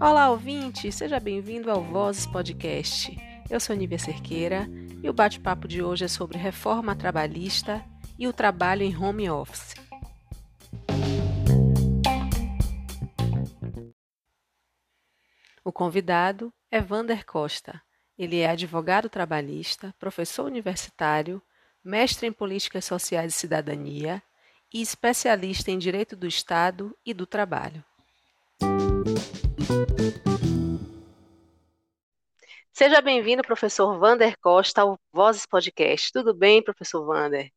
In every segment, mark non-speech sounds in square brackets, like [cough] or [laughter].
Olá, ouvinte! Seja bem-vindo ao Vozes Podcast. Eu sou Nívia Cerqueira e o bate-papo de hoje é sobre reforma trabalhista e o trabalho em home office. O convidado é Vander Costa. Ele é advogado trabalhista, professor universitário, mestre em políticas sociais e cidadania e especialista em direito do Estado e do trabalho. Seja bem-vindo, professor Vander Costa, ao Vozes Podcast. Tudo bem, professor Vander?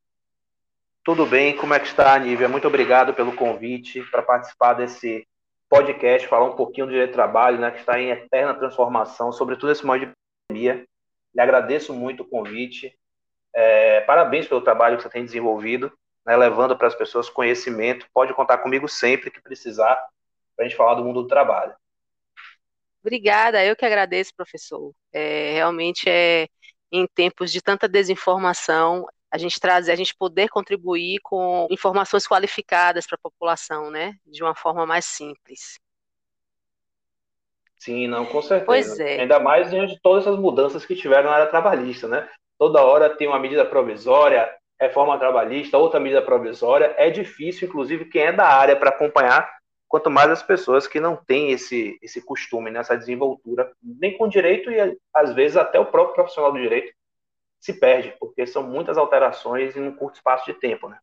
Tudo bem, como é que está, Nívia? Muito obrigado pelo convite para participar desse podcast, falar um pouquinho do direito do trabalho, né, que está em eterna transformação, sobretudo nesse momento de pandemia. Lhe agradeço muito o convite. É, parabéns pelo trabalho que você tem desenvolvido, né, levando para as pessoas conhecimento. Pode contar comigo sempre que precisar para a gente falar do mundo do trabalho. Obrigada, eu que agradeço, professor. É, realmente é em tempos de tanta desinformação, a gente trazer, a gente poder contribuir com informações qualificadas para a população, né, de uma forma mais simples. Sim, não, com certeza. Pois é. Ainda mais diante de todas essas mudanças que tiveram na área trabalhista, né? Toda hora tem uma medida provisória, reforma trabalhista, outra medida provisória. É difícil, inclusive, quem é da área para acompanhar quanto mais as pessoas que não têm esse, esse costume, nessa né, desenvoltura, nem com direito e às vezes até o próprio profissional do direito se perde, porque são muitas alterações em um curto espaço de tempo, né?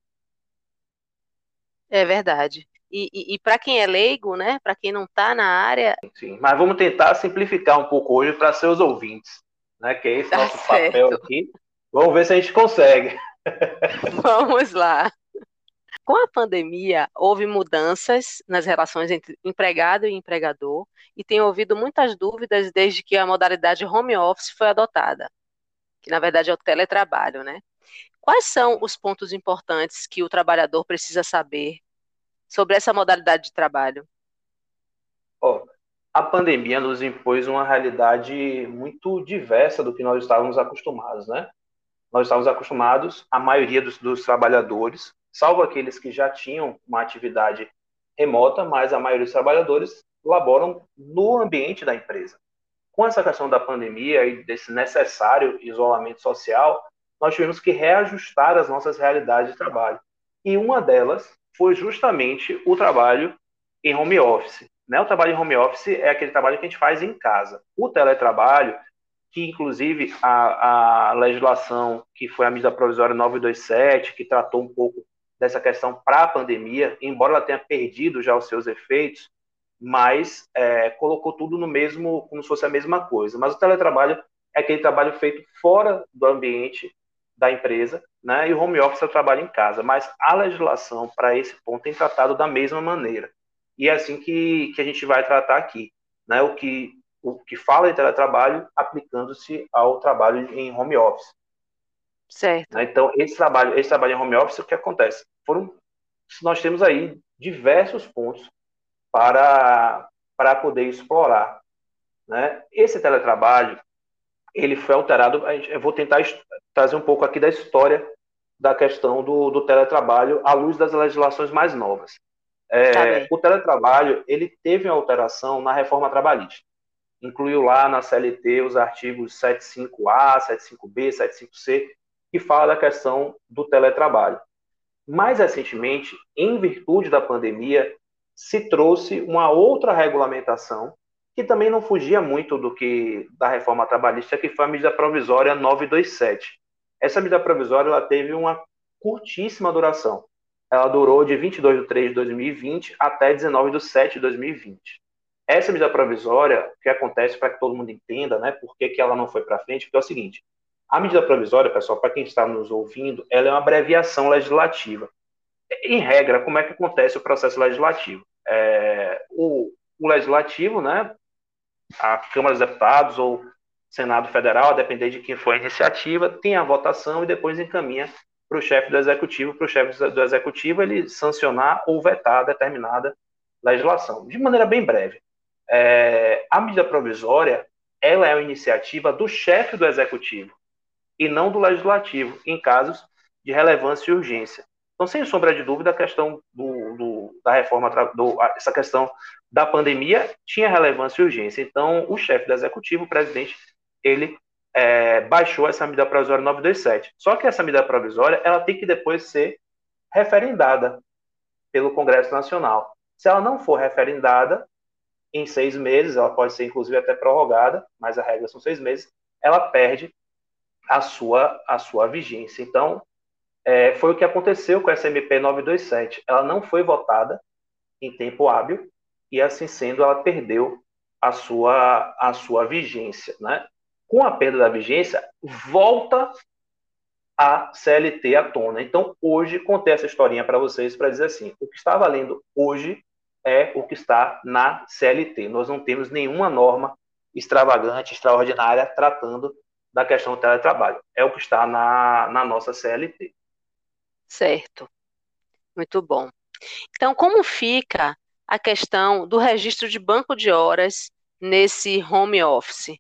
É verdade. E, e, e para quem é leigo, né, para quem não está na área... Sim, mas vamos tentar simplificar um pouco hoje para seus ouvintes, né, que é esse tá nosso certo. papel aqui. Vamos ver se a gente consegue. [laughs] Vamos lá. Com a pandemia, houve mudanças nas relações entre empregado e empregador e tem ouvido muitas dúvidas desde que a modalidade home office foi adotada, que na verdade é o teletrabalho, né? Quais são os pontos importantes que o trabalhador precisa saber sobre essa modalidade de trabalho? Oh, a pandemia nos impôs uma realidade muito diversa do que nós estávamos acostumados, né? Nós estávamos acostumados, a maioria dos, dos trabalhadores, salvo aqueles que já tinham uma atividade remota, mas a maioria dos trabalhadores laboram no ambiente da empresa. Com essa questão da pandemia e desse necessário isolamento social, nós tivemos que reajustar as nossas realidades de trabalho. E uma delas foi justamente o trabalho em home office. Né? O trabalho em home office é aquele trabalho que a gente faz em casa. O teletrabalho, que inclusive a, a legislação que foi a medida provisória 927, que tratou um pouco dessa questão para a pandemia, embora ela tenha perdido já os seus efeitos, mas é, colocou tudo no mesmo, como se fosse a mesma coisa. Mas o teletrabalho é aquele trabalho feito fora do ambiente da empresa, né? E o home office é o trabalho em casa. Mas a legislação para esse ponto tem tratado da mesma maneira. E é assim que, que a gente vai tratar aqui, né? O que o que fala de teletrabalho aplicando-se ao trabalho em home office. Certo. Né? Então, esse trabalho, esse trabalho em home office, o que acontece? Foram, nós temos aí diversos pontos para, para poder explorar. Né? Esse teletrabalho, ele foi alterado, eu vou tentar trazer um pouco aqui da história da questão do, do teletrabalho à luz das legislações mais novas. É, tá o teletrabalho, ele teve uma alteração na reforma trabalhista. Incluiu lá na CLT os artigos 75A, 75B, 75C, que fala da questão do teletrabalho. Mais recentemente, em virtude da pandemia, se trouxe uma outra regulamentação que também não fugia muito do que da reforma trabalhista, que foi a medida provisória 927. Essa medida provisória ela teve uma curtíssima duração. Ela durou de 22 de 3 de 2020 até 19 de 7 de 2020. Essa medida provisória, o que acontece para que todo mundo entenda, né, por que, que ela não foi para frente, porque é o seguinte, a medida provisória, pessoal, para quem está nos ouvindo, ela é uma abreviação legislativa. Em regra, como é que acontece o processo legislativo? É, o, o, legislativo, né, a Câmara dos Deputados ou Senado Federal, a depender de quem for a iniciativa, tem a votação e depois encaminha para o chefe do executivo, para o chefe do executivo ele sancionar ou vetar determinada legislação. De maneira bem breve, é, a medida provisória ela é uma iniciativa do chefe do executivo e não do legislativo, em casos de relevância e urgência. Então, sem sombra de dúvida, a questão do, do, da reforma, do, essa questão da pandemia tinha relevância e urgência. Então, o chefe do executivo, o presidente, ele é, baixou essa medida provisória 927. Só que essa medida provisória ela tem que depois ser referendada pelo Congresso Nacional. Se ela não for referendada, em seis meses, ela pode ser inclusive até prorrogada, mas a regra são seis meses, ela perde a sua, a sua vigência. Então, é, foi o que aconteceu com essa MP 927. Ela não foi votada em tempo hábil e, assim sendo, ela perdeu a sua, a sua vigência. Né? Com a perda da vigência, volta a CLT à tona. Então, hoje, contei essa historinha para vocês para dizer assim: o que está valendo hoje é o que está na CLT. Nós não temos nenhuma norma extravagante, extraordinária, tratando da questão do teletrabalho. É o que está na, na nossa CLT. Certo. Muito bom. Então, como fica a questão do registro de banco de horas nesse home office?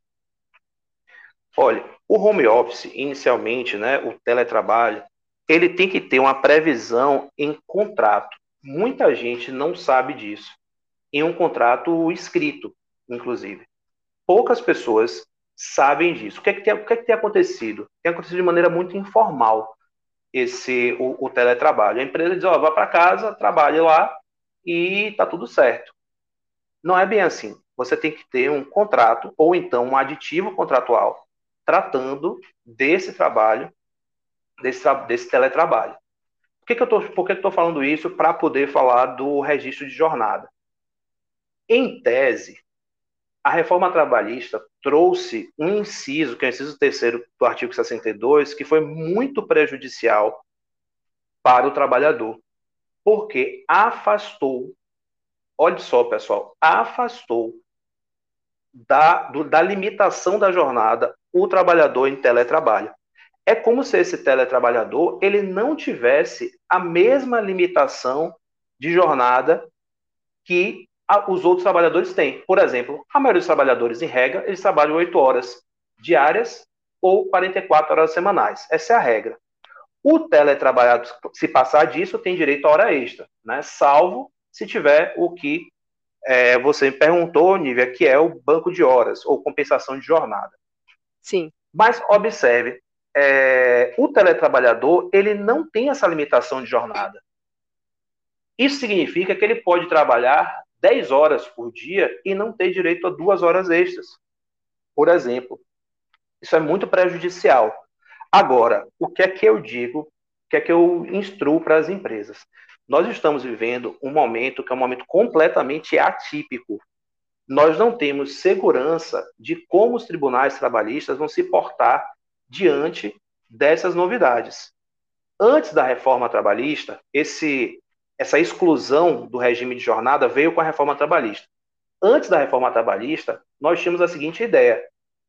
Olha, o home office, inicialmente, né, o teletrabalho, ele tem que ter uma previsão em contrato. Muita gente não sabe disso. Em um contrato escrito, inclusive. Poucas pessoas sabem disso. O que é que tem, o que é que tem acontecido? Tem acontecido de maneira muito informal esse o, o teletrabalho. A empresa diz, ó, oh, vá para casa, trabalhe lá e tá tudo certo. Não é bem assim. Você tem que ter um contrato ou então um aditivo contratual tratando desse trabalho, desse, desse teletrabalho. Por que, que eu estou falando isso? Para poder falar do registro de jornada. Em tese, a reforma trabalhista trouxe um inciso, que é o inciso terceiro do artigo 62, que foi muito prejudicial para o trabalhador, porque afastou, olha só, pessoal, afastou da, do, da limitação da jornada o trabalhador em teletrabalho. É como se esse teletrabalhador ele não tivesse a mesma limitação de jornada que os outros trabalhadores têm. Por exemplo, a maioria dos trabalhadores, em regra, eles trabalham 8 horas diárias ou 44 horas semanais. Essa é a regra. O teletrabalhador, se passar disso, tem direito a hora extra, né? salvo se tiver o que é, você me perguntou, Nívia, que é o banco de horas ou compensação de jornada. Sim. Mas observe, é, o teletrabalhador ele não tem essa limitação de jornada. Isso significa que ele pode trabalhar 10 horas por dia e não ter direito a duas horas extras, por exemplo. Isso é muito prejudicial. Agora, o que é que eu digo, o que é que eu instruo para as empresas? Nós estamos vivendo um momento que é um momento completamente atípico. Nós não temos segurança de como os tribunais trabalhistas vão se portar diante dessas novidades. Antes da reforma trabalhista, esse essa exclusão do regime de jornada veio com a reforma trabalhista. Antes da reforma trabalhista, nós tínhamos a seguinte ideia: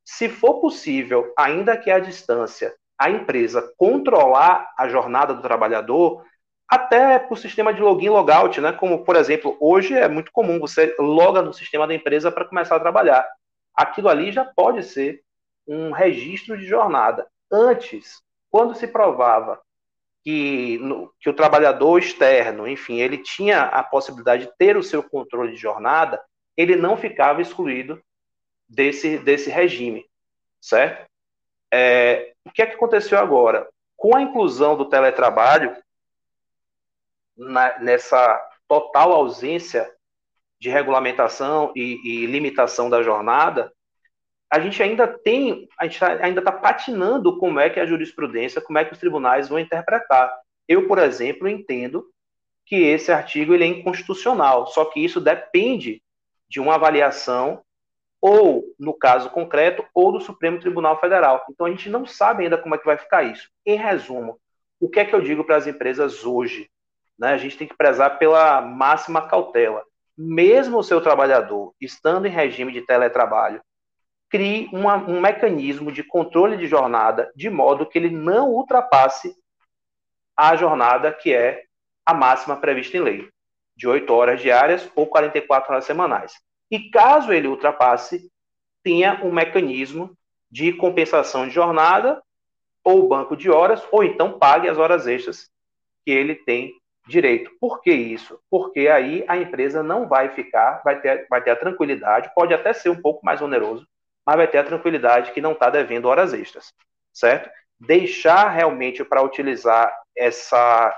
se for possível, ainda que à distância, a empresa controlar a jornada do trabalhador, até por sistema de login logout, né? Como, por exemplo, hoje é muito comum você loga no sistema da empresa para começar a trabalhar. Aquilo ali já pode ser um registro de jornada. Antes, quando se provava que, no, que o trabalhador externo, enfim, ele tinha a possibilidade de ter o seu controle de jornada, ele não ficava excluído desse, desse regime, certo? É, o que é que aconteceu agora? Com a inclusão do teletrabalho, na, nessa total ausência de regulamentação e, e limitação da jornada, a gente ainda tem, a gente tá, ainda está patinando como é que a jurisprudência, como é que os tribunais vão interpretar. Eu, por exemplo, entendo que esse artigo ele é inconstitucional, só que isso depende de uma avaliação ou, no caso concreto, ou do Supremo Tribunal Federal. Então a gente não sabe ainda como é que vai ficar isso. Em resumo, o que é que eu digo para as empresas hoje? Né? A gente tem que prezar pela máxima cautela. Mesmo o seu trabalhador estando em regime de teletrabalho, crie uma, um mecanismo de controle de jornada de modo que ele não ultrapasse a jornada que é a máxima prevista em lei, de 8 horas diárias ou 44 horas semanais. E caso ele ultrapasse, tenha um mecanismo de compensação de jornada ou banco de horas, ou então pague as horas extras que ele tem direito. Por que isso? Porque aí a empresa não vai ficar, vai ter, vai ter a tranquilidade, pode até ser um pouco mais oneroso, mas vai ter a tranquilidade que não está devendo horas extras, certo? Deixar realmente para utilizar essa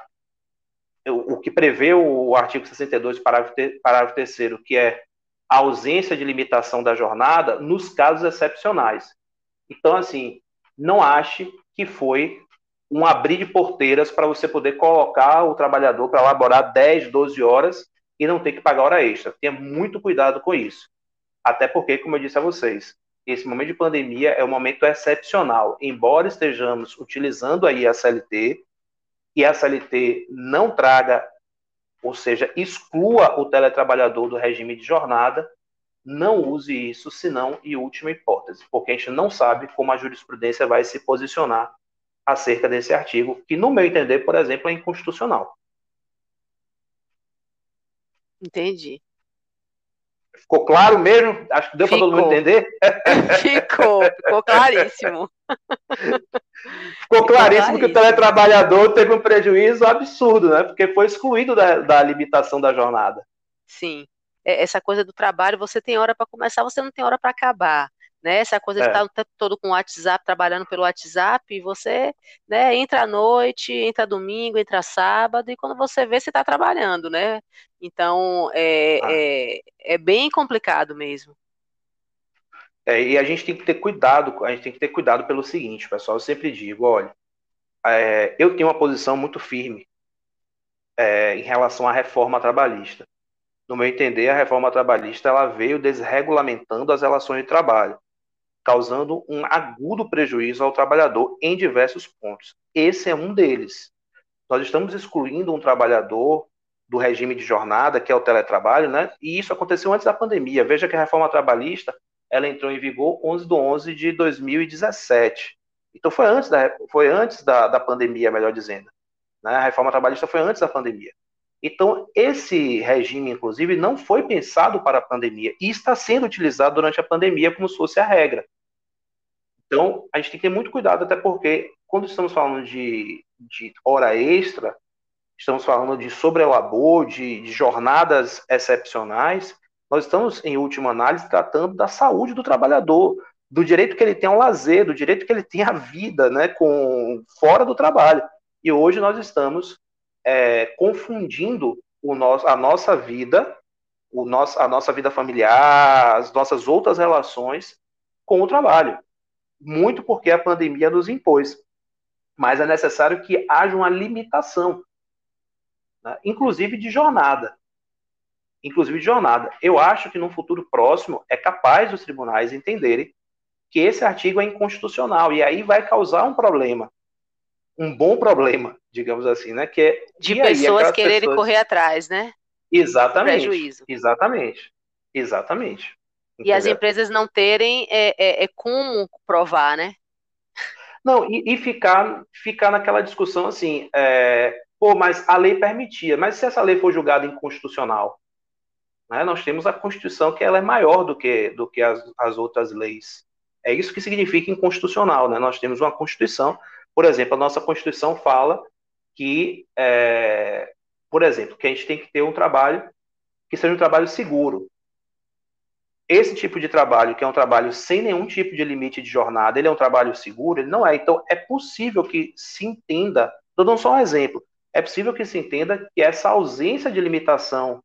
o que prevê o artigo 62, parágrafo, parágrafo 3 que é a ausência de limitação da jornada nos casos excepcionais. Então, assim, não ache que foi um abrir de porteiras para você poder colocar o trabalhador para laborar 10, 12 horas e não ter que pagar hora extra. Tenha muito cuidado com isso. Até porque, como eu disse a vocês, esse momento de pandemia é um momento excepcional. Embora estejamos utilizando aí a CLT, e a CLT não traga, ou seja, exclua o teletrabalhador do regime de jornada, não use isso, senão em última hipótese, porque a gente não sabe como a jurisprudência vai se posicionar acerca desse artigo, que, no meu entender, por exemplo, é inconstitucional. Entendi. Ficou claro mesmo? Acho que deu para todo mundo entender. [laughs] Ficou, ficou claríssimo. [laughs] Ficou claríssimo que o teletrabalhador teve um prejuízo absurdo, né? Porque foi excluído da, da limitação da jornada. Sim. É, essa coisa do trabalho, você tem hora para começar, você não tem hora para acabar né? Essa coisa de é. estar o tempo todo com o WhatsApp, trabalhando pelo WhatsApp, e você, né, entra à noite, entra domingo, entra sábado, e quando você vê, você está trabalhando, né? Então, é, ah. é, é, bem complicado mesmo. É, e a gente tem que ter cuidado, a gente tem que ter cuidado pelo seguinte, pessoal, eu sempre digo, olha, é, eu tenho uma posição muito firme é, em relação à reforma trabalhista. No meu entender, a reforma trabalhista ela veio desregulamentando as relações de trabalho causando um agudo prejuízo ao trabalhador em diversos pontos. Esse é um deles. Nós estamos excluindo um trabalhador do regime de jornada, que é o teletrabalho, né? E isso aconteceu antes da pandemia. Veja que a reforma trabalhista ela entrou em vigor 11 de 11 de 2017. Então foi antes da, foi antes da, da pandemia, melhor dizendo. Né? A reforma trabalhista foi antes da pandemia. Então, esse regime, inclusive, não foi pensado para a pandemia e está sendo utilizado durante a pandemia como se fosse a regra. Então, a gente tem que ter muito cuidado, até porque quando estamos falando de, de hora extra, estamos falando de sobrelabor, de, de jornadas excepcionais, nós estamos, em última análise, tratando da saúde do trabalhador, do direito que ele tem ao lazer, do direito que ele tem à vida, né, com, fora do trabalho. E hoje nós estamos é, confundindo o nosso, a nossa vida, o nosso, a nossa vida familiar, as nossas outras relações com o trabalho muito porque a pandemia nos impôs. Mas é necessário que haja uma limitação, né? inclusive de jornada. Inclusive de jornada. Eu acho que no futuro próximo é capaz os tribunais entenderem que esse artigo é inconstitucional e aí vai causar um problema, um bom problema, digamos assim, né? Que é de pessoas quererem pessoas... correr atrás, né? Exatamente. Prejuízo. Exatamente. Exatamente. E as empresas não terem é, é, é, como provar, né? Não, e, e, ficar, ficar naquela discussão assim, é, pô, mas a lei permitia, mas se essa lei for julgada inconstitucional, né, nós temos a Constituição que ela é maior do que, do que as, as outras leis. É isso que significa inconstitucional, né? Nós temos uma Constituição, por exemplo, a nossa Constituição fala que, é, por exemplo, que a gente tem que ter um trabalho que seja um trabalho seguro, esse tipo de trabalho, que é um trabalho sem nenhum tipo de limite de jornada, ele é um trabalho seguro? Ele não é. Então, é possível que se entenda, estou dando só um exemplo, é possível que se entenda que essa ausência de limitação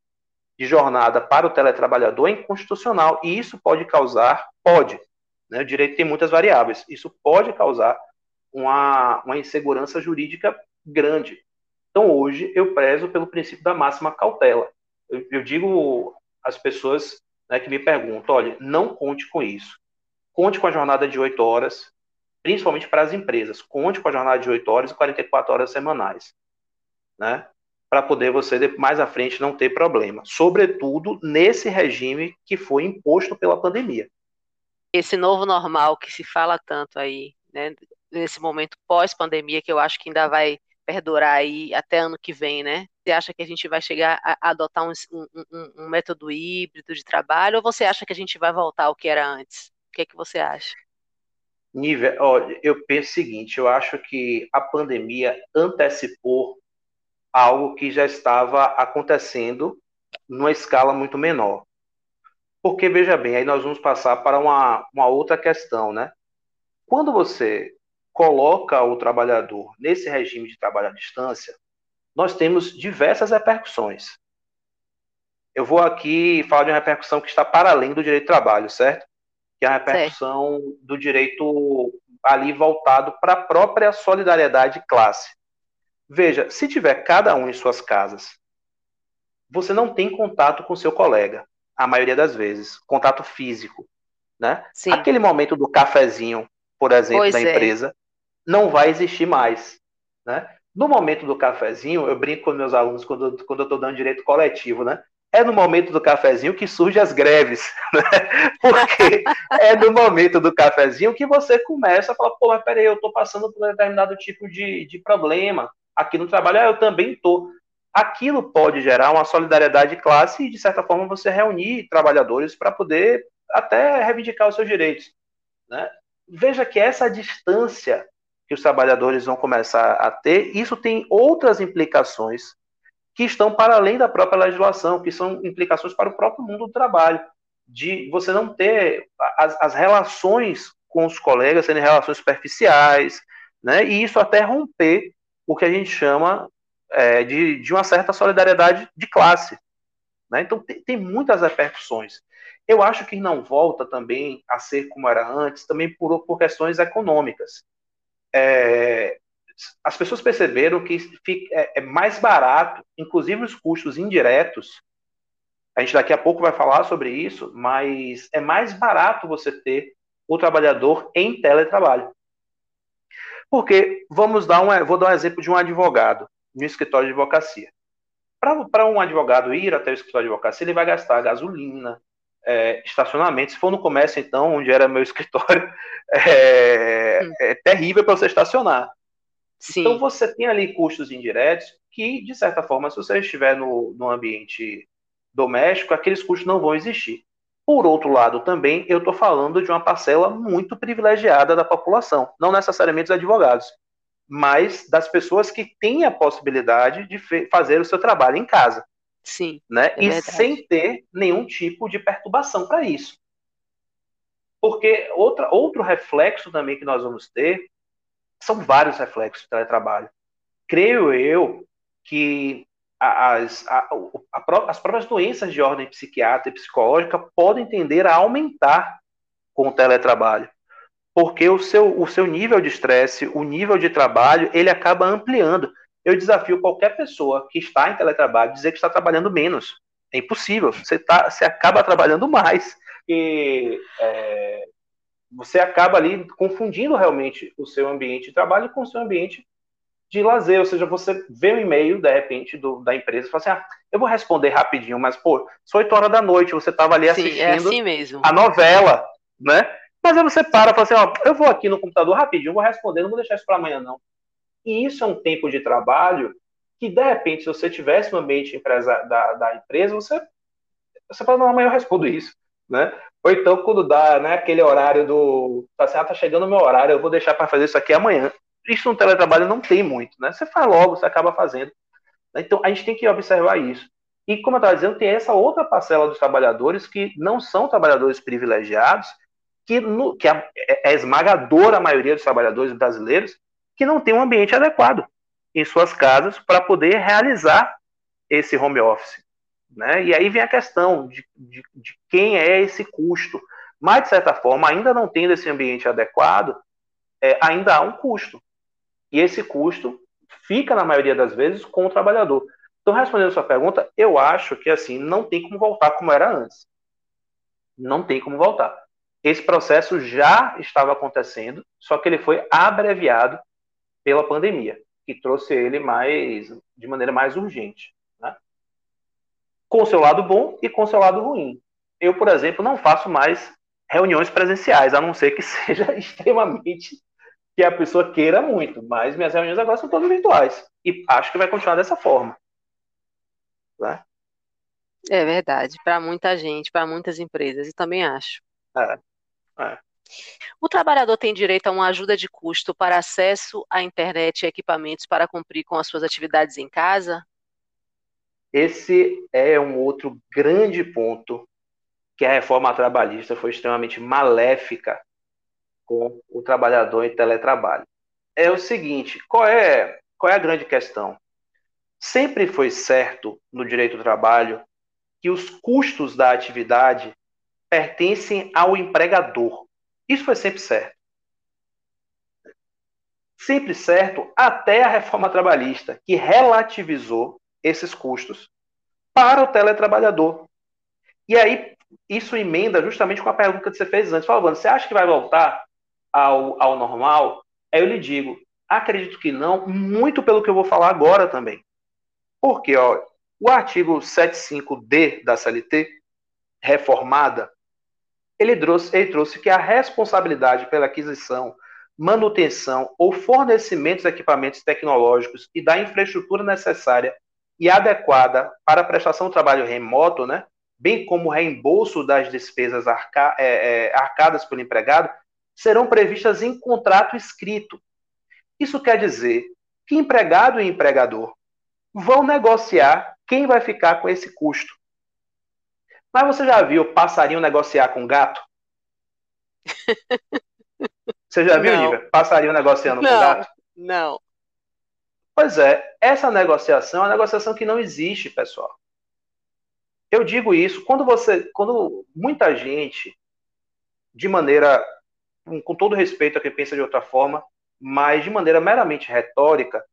de jornada para o teletrabalhador é inconstitucional, e isso pode causar, pode, né, o direito tem muitas variáveis, isso pode causar uma, uma insegurança jurídica grande. Então, hoje, eu prezo pelo princípio da máxima cautela. Eu, eu digo às pessoas né, que me perguntam, olha, não conte com isso. Conte com a jornada de 8 horas, principalmente para as empresas. Conte com a jornada de 8 horas e 44 horas semanais, né? Para poder você mais à frente não ter problema, sobretudo nesse regime que foi imposto pela pandemia. Esse novo normal que se fala tanto aí, né, nesse momento pós-pandemia, que eu acho que ainda vai perdurar aí até ano que vem, né? Você acha que a gente vai chegar a adotar um, um, um, método híbrido de trabalho ou você acha que a gente vai voltar ao que era antes? O que é que você acha? Nível, olha, eu penso o seguinte, eu acho que a pandemia antecipou algo que já estava acontecendo numa escala muito menor. Porque, veja bem, aí nós vamos passar para uma, uma outra questão, né? Quando você coloca o trabalhador nesse regime de trabalho à distância, nós temos diversas repercussões. Eu vou aqui falar de uma repercussão que está para além do direito do trabalho, certo? Que é a repercussão certo. do direito ali voltado para a própria solidariedade de classe. Veja, se tiver cada um em suas casas, você não tem contato com seu colega, a maioria das vezes, contato físico, né? Sim. Aquele momento do cafezinho, por exemplo, pois da é. empresa, não vai existir mais, né? No momento do cafezinho, eu brinco com meus alunos quando, quando eu estou dando direito coletivo, né? É no momento do cafezinho que surgem as greves, [laughs] né? Porque é no momento do cafezinho que você começa a falar, pô, mas peraí, eu estou passando por um determinado tipo de, de problema aqui no trabalho, ah, eu também estou. Aquilo pode gerar uma solidariedade de classe e, de certa forma, você reunir trabalhadores para poder até reivindicar os seus direitos. Né? Veja que essa distância que os trabalhadores vão começar a ter, isso tem outras implicações que estão para além da própria legislação, que são implicações para o próprio mundo do trabalho, de você não ter as, as relações com os colegas sendo relações superficiais, né? E isso até romper o que a gente chama é, de, de uma certa solidariedade de classe. Né? Então tem, tem muitas repercussões. Eu acho que não volta também a ser como era antes, também por, por questões econômicas é, as pessoas perceberam que fica, é, é, mais barato, inclusive os custos indiretos. A gente daqui a pouco vai falar sobre isso, mas é mais barato você ter o trabalhador em teletrabalho. Porque, vamos dar um, vou dar um exemplo de um advogado no escritório de advocacia. Para um advogado ir até o escritório de advocacia, ele vai gastar gasolina, é, estacionamento. Se for no comércio, então, onde era meu [laughs] escritório, é, hum. é terrível para você estacionar. Sim. Então, você tem ali custos indiretos que, de certa forma, se você estiver no, no ambiente doméstico, aqueles custos não vão existir. Por outro lado, também, eu estou falando de uma parcela muito privilegiada da população, não necessariamente dos advogados, mas das pessoas que têm a possibilidade de fazer o seu trabalho em casa. Sim. Né? É e verdade. sem ter nenhum tipo de perturbação para isso. Porque outra, outro reflexo também que nós vamos ter são vários reflexos do teletrabalho. Creio eu que as, a, a, as próprias doenças de ordem psiquiátrica e psicológica podem tender a aumentar com o teletrabalho. Porque o seu, o seu nível de estresse, o nível de trabalho, ele acaba ampliando eu desafio qualquer pessoa que está em teletrabalho a dizer que está trabalhando menos. É impossível. Você, tá, você acaba trabalhando mais. E é, você acaba ali confundindo realmente o seu ambiente de trabalho com o seu ambiente de lazer. Ou seja, você vê um e-mail, de repente, do, da empresa e fala assim: ah, eu vou responder rapidinho, mas, pô, são 8 horas da noite, você estava ali Sim, assistindo é assim a novela, né? Mas aí você para e fala assim: ó, eu vou aqui no computador rapidinho, vou responder, não vou deixar isso para amanhã, não. E isso é um tempo de trabalho que, de repente, se você tivesse no ambiente empresa, da, da empresa, você, você não, amanhã eu respondo isso. Né? Ou então, quando dá né, aquele horário do. Tá, assim, ah, tá chegando o meu horário, eu vou deixar para fazer isso aqui amanhã. Isso no teletrabalho não tem muito, né? Você faz logo, você acaba fazendo. Então, a gente tem que observar isso. E, como eu estava dizendo, tem essa outra parcela dos trabalhadores que não são trabalhadores privilegiados, que, no, que é, é esmagadora a maioria dos trabalhadores brasileiros, que não tem um ambiente adequado em suas casas para poder realizar esse home office. Né? E aí vem a questão de, de, de, quem é esse custo. Mas, de certa forma, ainda não tendo esse ambiente adequado, é, ainda há um custo. E esse custo fica, na maioria das vezes, com o trabalhador. Então, respondendo a sua pergunta, eu acho que assim não tem como voltar como era antes. Não tem como voltar. Esse processo já estava acontecendo, só que ele foi abreviado pela pandemia, que trouxe ele mais de maneira mais urgente, né? com seu lado bom e com seu lado ruim. Eu, por exemplo, não faço mais reuniões presenciais, a não ser que [laughs] seja extremamente que a pessoa queira muito, mas minhas reuniões agora são todas virtuais e acho que vai continuar dessa forma. Né? É verdade, para muita gente, para muitas empresas, eu também acho. É, é. O trabalhador tem direito a uma ajuda de custo para acesso à internet e equipamentos para cumprir com as suas atividades em casa? Esse é um outro grande ponto que a reforma trabalhista foi extremamente maléfica com o trabalhador em teletrabalho. É o seguinte, qual é, qual é a grande questão? Sempre foi certo no direito do trabalho que os custos da atividade pertencem ao empregador. Isso foi sempre certo. Sempre certo até a reforma trabalhista, que relativizou esses custos para o teletrabalhador. E aí, isso emenda justamente com a pergunta que você fez antes. Falando, você acha que vai voltar ao, ao normal? Aí eu lhe digo, acredito que não, muito pelo que eu vou falar agora também. Porque, ó, o artigo 75D da CLT, reformada, ele trouxe, ele trouxe que a responsabilidade pela aquisição, manutenção ou fornecimento de equipamentos tecnológicos e da infraestrutura necessária e adequada para a prestação do trabalho remoto, né, bem como o reembolso das despesas arca, é, é, arcadas pelo empregado, serão previstas em contrato escrito. Isso quer dizer que empregado e empregador vão negociar quem vai ficar com esse custo. Mas você já viu passarinho negociar com gato? [laughs] Você já viu, Nívia? Passarinho negociando não, com gato? Não. Pois é, essa negociação é uma negociação que não existe, pessoal. Eu digo isso quando você, quando muita gente, de maneira, com todo respeito a quem pensa de outra forma, mas de maneira meramente retórica,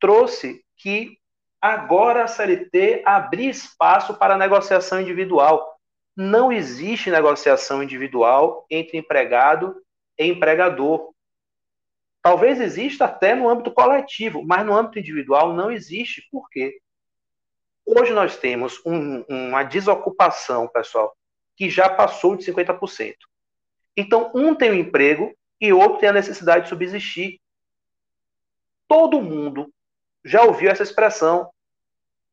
trouxe que agora a CLT abrir espaço para negociação individual. Não existe negociação individual entre empregado e empregador. Talvez exista até no âmbito coletivo, mas no âmbito individual não existe. Por quê? Hoje nós temos um, uma desocupação, pessoal, que já passou de 50%. Então, um tem um emprego e outro tem a necessidade de subsistir. Todo mundo já ouviu essa expressão.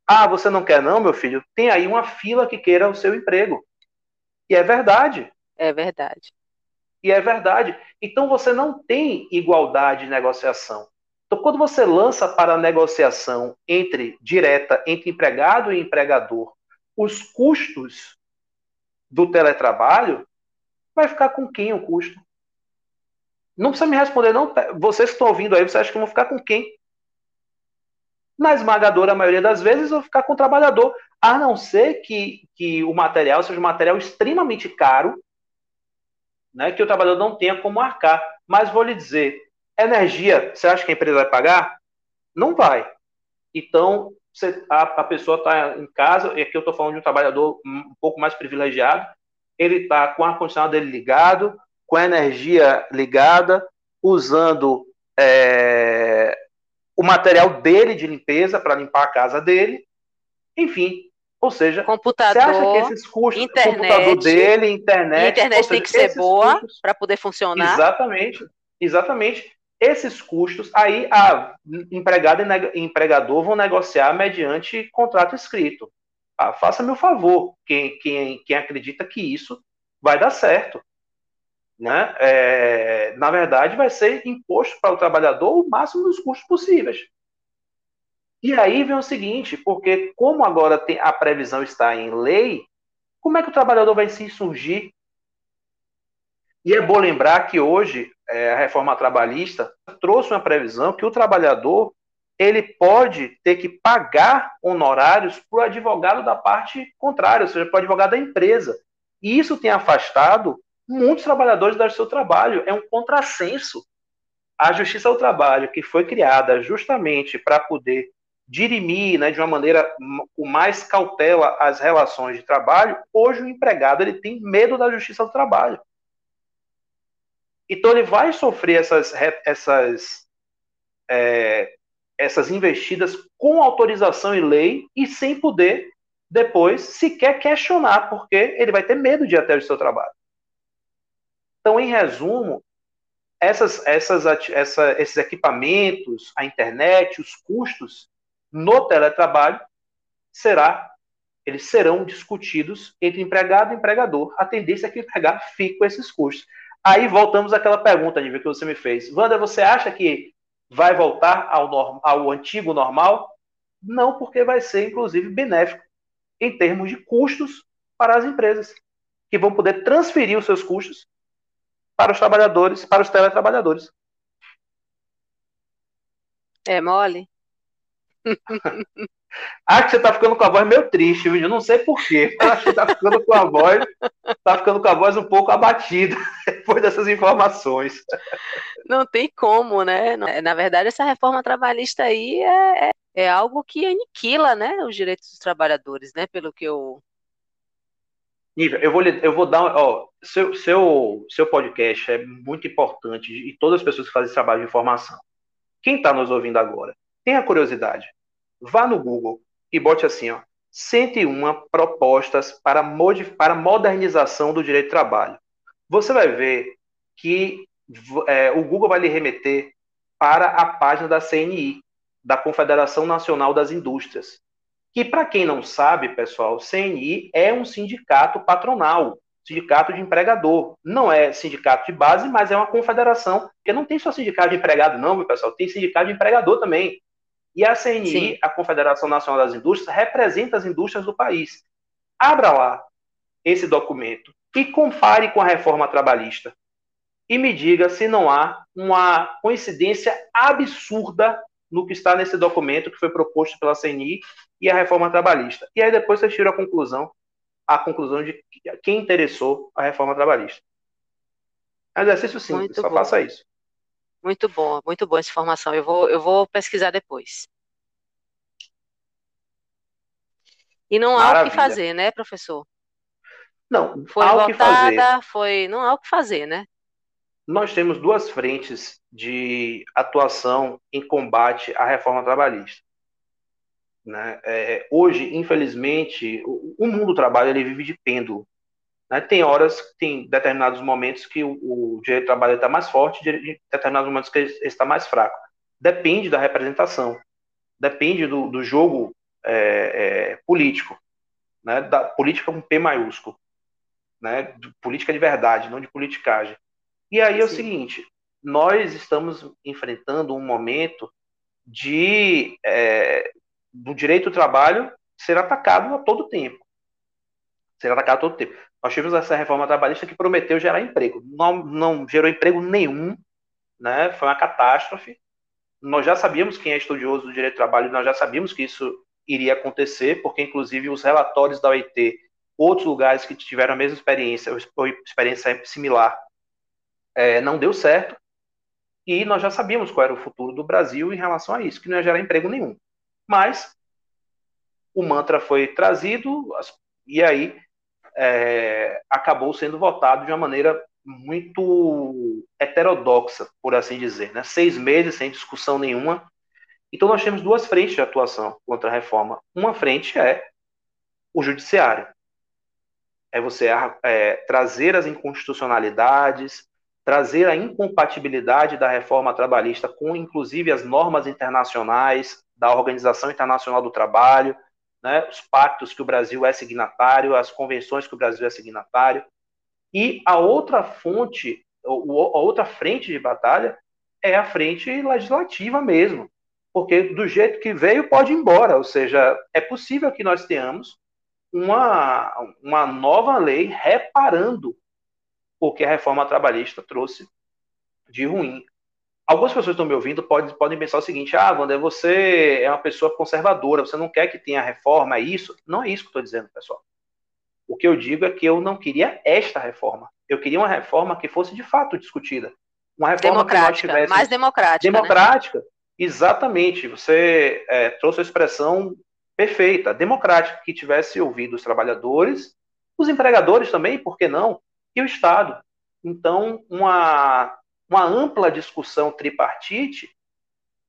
Ah, você não quer não, meu filho? Tem aí uma fila que queira o seu emprego. E é verdade. É verdade. E é verdade. Então você não tem igualdade de negociação. Então, quando você lança para a negociação entre direta entre empregado e empregador os custos do teletrabalho, vai ficar com quem o custo? Não precisa me responder, não. Vocês que estão ouvindo aí, vocês acham que vão ficar com quem? Na esmagadora maioria das vezes, vão ficar com o trabalhador, a não ser que, que o material seja um material extremamente caro, né, que o trabalhador não tenha como arcar. Mas vou lhe dizer, Energia, você acha que a empresa vai pagar? Não vai. Então, você, a, a, pessoa está em casa, e aqui eu estou falando de um trabalhador um pouco mais privilegiado, ele está com o ar-condicionado dele ligado, com a energia ligada, usando é, o material dele de limpeza para limpar a casa dele, enfim. Ou seja, computador, você acha que esses custos, internet, computador dele, internet, a internet seja, tem que ser boa para poder funcionar. Exatamente, exatamente esses custos, aí a empregado e empregador vão negociar mediante contrato escrito. Ah, Faça-me o favor, quem, quem, quem acredita que isso vai dar certo. Né? É, na verdade, vai ser imposto para o trabalhador o máximo dos custos possíveis. E aí vem o seguinte, porque como agora tem, a previsão está em lei, como é que o trabalhador vai se insurgir e é bom lembrar que hoje é, a reforma trabalhista trouxe uma previsão que o trabalhador ele pode ter que pagar honorários para o advogado da parte contrária, ou seja, para o advogado da empresa. E isso tem afastado muitos trabalhadores do seu trabalho. É um contrassenso. A Justiça do Trabalho, que foi criada justamente para poder dirimir né, de uma maneira com mais cautela as relações de trabalho, hoje o empregado ele tem medo da Justiça do Trabalho. Então ele vai sofrer essas, essas, é, essas investidas com autorização e lei e sem poder depois sequer questionar, porque ele vai ter medo de ir até o seu trabalho. Então, em resumo, essas, essas, essa, esses equipamentos, a internet, os custos no teletrabalho será, eles serão discutidos entre empregado e empregador. A tendência é que o empregado fique com esses custos. aí voltamos àquela pergunta, Nívia, que você me fez. Wanda, você acha que vai voltar ao, norm, ao antigo normal? Não, porque vai ser, inclusive, benéfico em termos de custos para as empresas, que vão poder transferir os seus custos para os trabalhadores, para os teletrabalhadores. É mole? Acho [laughs] que você tá ficando com a voz meio triste, viu? Eu não sei porquê. Acho que você tá ficando com a voz, tá ficando com a voz um pouco abatida [laughs] depois dessas informações. Não tem como, né? Na verdade, essa reforma trabalhista aí é, é, é algo que aniquila, né, os direitos dos trabalhadores, né? Pelo que eu Nível, eu vou, eu vou dar. Ó, seu, seu, seu podcast é muito importante e todas as pessoas que fazem esse trabalho de informação. Quem está nos ouvindo agora, tenha curiosidade, vá no Google e bote assim: ó, 101 propostas para, para modernização do direito de trabalho. Você vai ver que é, o Google vai lhe remeter para a página da CNI, da Confederação Nacional das Indústrias que, para quem não sabe, pessoal, o CNI é um sindicato patronal, sindicato de empregador. Não é sindicato de base, mas é uma confederação, porque não tem só sindicato de empregado, não, pessoal, tem sindicato de empregador também. E a CNI, Sim. a Confederação Nacional das Indústrias, representa as indústrias do país. Abra lá esse documento e compare com a reforma trabalhista. E me diga se não há uma coincidência absurda no que está nesse documento que foi proposto pela CNI e a reforma trabalhista. E aí depois você tira a conclusão, a conclusão de quem interessou a reforma trabalhista. É um exercício simples, muito só bom. faça isso. Muito bom, muito boa essa informação. Eu vou, eu vou pesquisar depois. E não Maravilha. há o que fazer, né, professor? Não, foi há votada, o que fazer. foi, não há o que fazer, né? Nós temos duas frentes de atuação em combate à reforma trabalhista. Né? É, hoje, infelizmente, o, o, mundo do trabalho ele vive de pêndulo. Né? Tem horas, tem determinados momentos que o, o direito do trabalho está mais forte, e determinados momentos que ele está mais fraco. Depende da representação, depende do, do jogo é, é, político, né? da política com P maiúsculo, né? De política de verdade, não de politicagem. E aí Sim. é o seguinte: nós estamos enfrentando um momento de é, do direito do trabalho ser atacado a todo tempo. Ser atacado a todo tempo. Nós tivemos essa reforma trabalhista que prometeu gerar emprego. Não, não gerou emprego nenhum, né? foi uma catástrofe. Nós já sabíamos, quem é estudioso do direito do trabalho, nós já sabíamos que isso iria acontecer, porque inclusive os relatórios da OIT, outros lugares que tiveram a mesma experiência, ou experiência similar, é, não deu certo. E nós já sabíamos qual era o futuro do Brasil em relação a isso, que não ia gerar emprego nenhum. Mas o mantra foi trazido e aí é, acabou sendo votado de uma maneira muito heterodoxa, por assim dizer. Né? Seis meses sem discussão nenhuma. Então nós temos duas frentes de atuação contra a reforma. Uma frente é o judiciário. É você é, trazer as inconstitucionalidades, trazer a incompatibilidade da reforma trabalhista com, inclusive, as normas internacionais, da Organização Internacional do Trabalho, né, os pactos que o Brasil é signatário, as convenções que o Brasil é signatário. E a outra fonte, a outra frente de batalha é a frente legislativa mesmo. Porque do jeito que veio, pode ir embora. Ou seja, é possível que nós tenhamos uma, uma nova lei reparando o que a reforma trabalhista trouxe de ruim algumas pessoas estão me ouvindo podem, podem pensar o seguinte: ah, Wander, você é uma pessoa conservadora, você não quer que tenha reforma, é isso? Não é isso que eu estou dizendo, pessoal. O que eu digo é que eu não queria esta reforma. Eu queria uma reforma que fosse de fato discutida. Uma reforma que nós. Mais democrática. Né? Democrática, né? exatamente. Você é, trouxe a expressão perfeita, democrática, que tivesse ouvido os trabalhadores, os empregadores também, por que não? E o Estado. Então, uma uma ampla discussão tripartite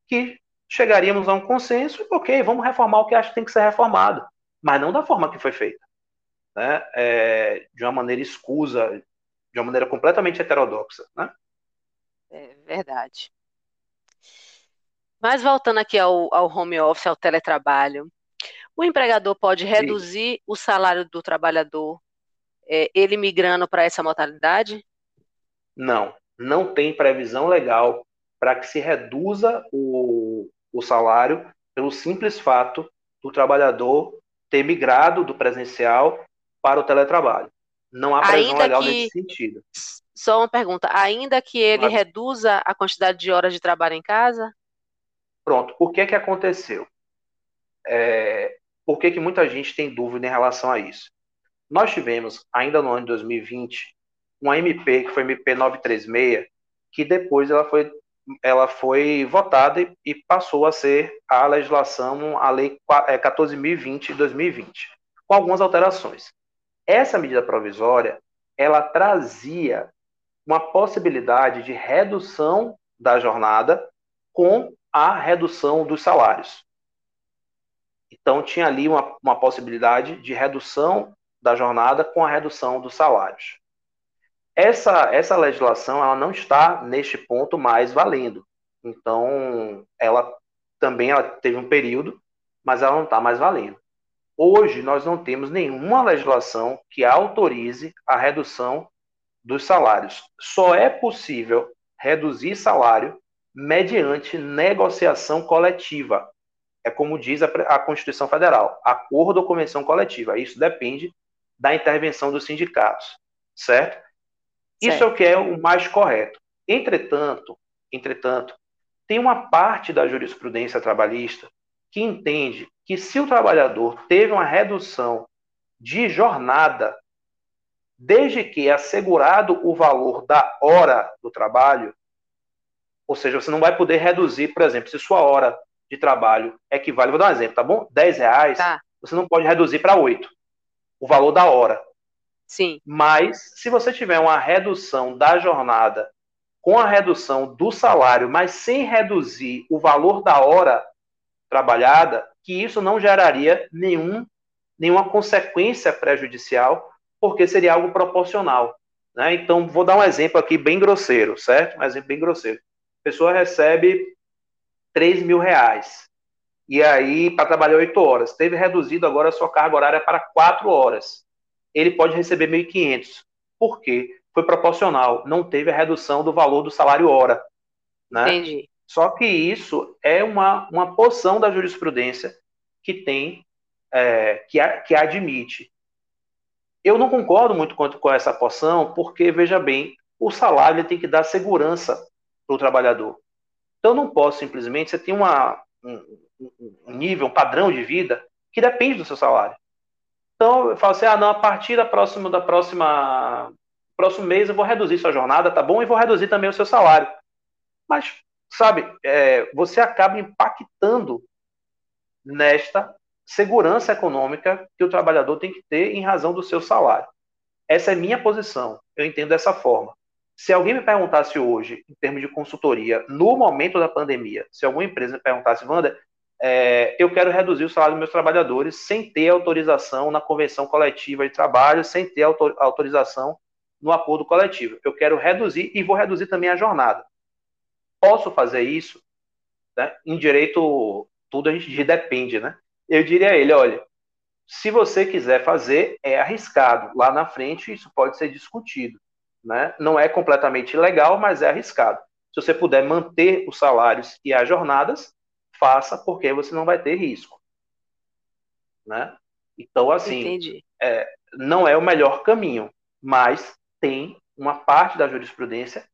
que chegaríamos a um consenso, ok, vamos reformar o que acho que tem que ser reformado, mas não da forma que foi feita, né? É, de uma maneira escusa, de uma maneira completamente heterodoxa, né? É verdade. Mas voltando aqui ao, ao home office, ao teletrabalho, o empregador pode reduzir Sim. o salário do trabalhador, é, ele migrando para essa modalidade? Não, não tem previsão legal para que se reduza o, o salário pelo simples fato do trabalhador ter migrado do presencial para o teletrabalho. Não há previsão ainda legal que, nesse sentido. Só uma pergunta, ainda que ele Mas, reduza a quantidade de horas de trabalho em casa? Pronto, o que é que aconteceu? É, por que, que muita gente tem dúvida em relação a isso? Nós tivemos, ainda no ano de 2020, uma MP, que foi MP 936, que depois ela foi, ela foi votada e, e passou a ser a legislação, a Lei 14.020 de 2020, com algumas alterações. Essa medida provisória, ela trazia uma possibilidade de redução da jornada com a redução dos salários. Então, tinha ali uma, uma possibilidade de redução da jornada com a redução dos salários. Essa, essa legislação ela não está neste ponto mais valendo. Então, ela também ela teve um período, mas ela não está mais valendo. Hoje, nós não temos nenhuma legislação que autorize a redução dos salários. Só é possível reduzir salário mediante negociação coletiva. É como diz a, a Constituição Federal, acordo ou convenção coletiva. Isso depende da intervenção dos sindicatos, certo? certo? Isso é o que é o mais correto. Entretanto, entretanto, tem uma parte da jurisprudência trabalhista que entende que se o trabalhador teve uma redução de jornada, desde que é assegurado o valor da hora do trabalho, ou seja, você não vai poder reduzir, por exemplo, se sua hora de trabalho equivale, vou dar um exemplo, tá bom? 10 reais, tá. você não pode reduzir para 8, o valor da hora. Sim. Mas, se você tiver uma redução da jornada com a redução do salário, mas sem reduzir o valor da hora trabalhada, que isso não geraria nenhum, nenhuma consequência prejudicial, porque seria algo proporcional. Né? Então, vou dar um exemplo aqui bem grosseiro, certo? Um exemplo bem grosseiro. A pessoa recebe 3 mil reais. E aí, para trabalhar 8 horas. Teve reduzido agora a sua carga horária para 4 horas. Ele pode receber 1.500. Por quê? Foi proporcional. Não teve a redução do valor do salário hora. Né? Entendi. Só que isso é uma, uma porção da jurisprudência que tem, é, que, a, que admite. Eu não concordo muito com, com essa porção, porque, veja bem, o salário tem que dar segurança para o trabalhador. Então, não posso simplesmente, você tem uma, um, nível, um padrão de vida que depende do seu salário. Então, eu falo assim, ah, não, a partir da próxima, da próxima, próximo mês eu vou reduzir sua jornada, tá bom? E vou reduzir também o seu salário. Mas sabe, é, você acaba impactando nesta segurança econômica que o trabalhador tem que ter em razão do seu salário. Essa é minha posição, eu entendo dessa forma. Se alguém me perguntasse hoje, em termos de consultoria, no momento da pandemia, se alguma empresa me perguntasse, Wanda, é, eu quero reduzir o salário dos meus trabalhadores sem ter autorização na convenção coletiva de trabalho, sem ter autorização no acordo coletivo. Eu quero reduzir e vou reduzir também a jornada posso fazer isso? Né? Em direito, tudo a gente [laughs] depende, né? Eu diria a ele, olha, se você quiser fazer, é arriscado. Lá na frente, isso pode ser discutido. Né? Não é completamente legal, mas é arriscado. Se você puder manter os salários e as jornadas, faça, porque você não vai ter risco. Né? Então, assim, é, não é o melhor caminho, mas tem uma parte da jurisprudência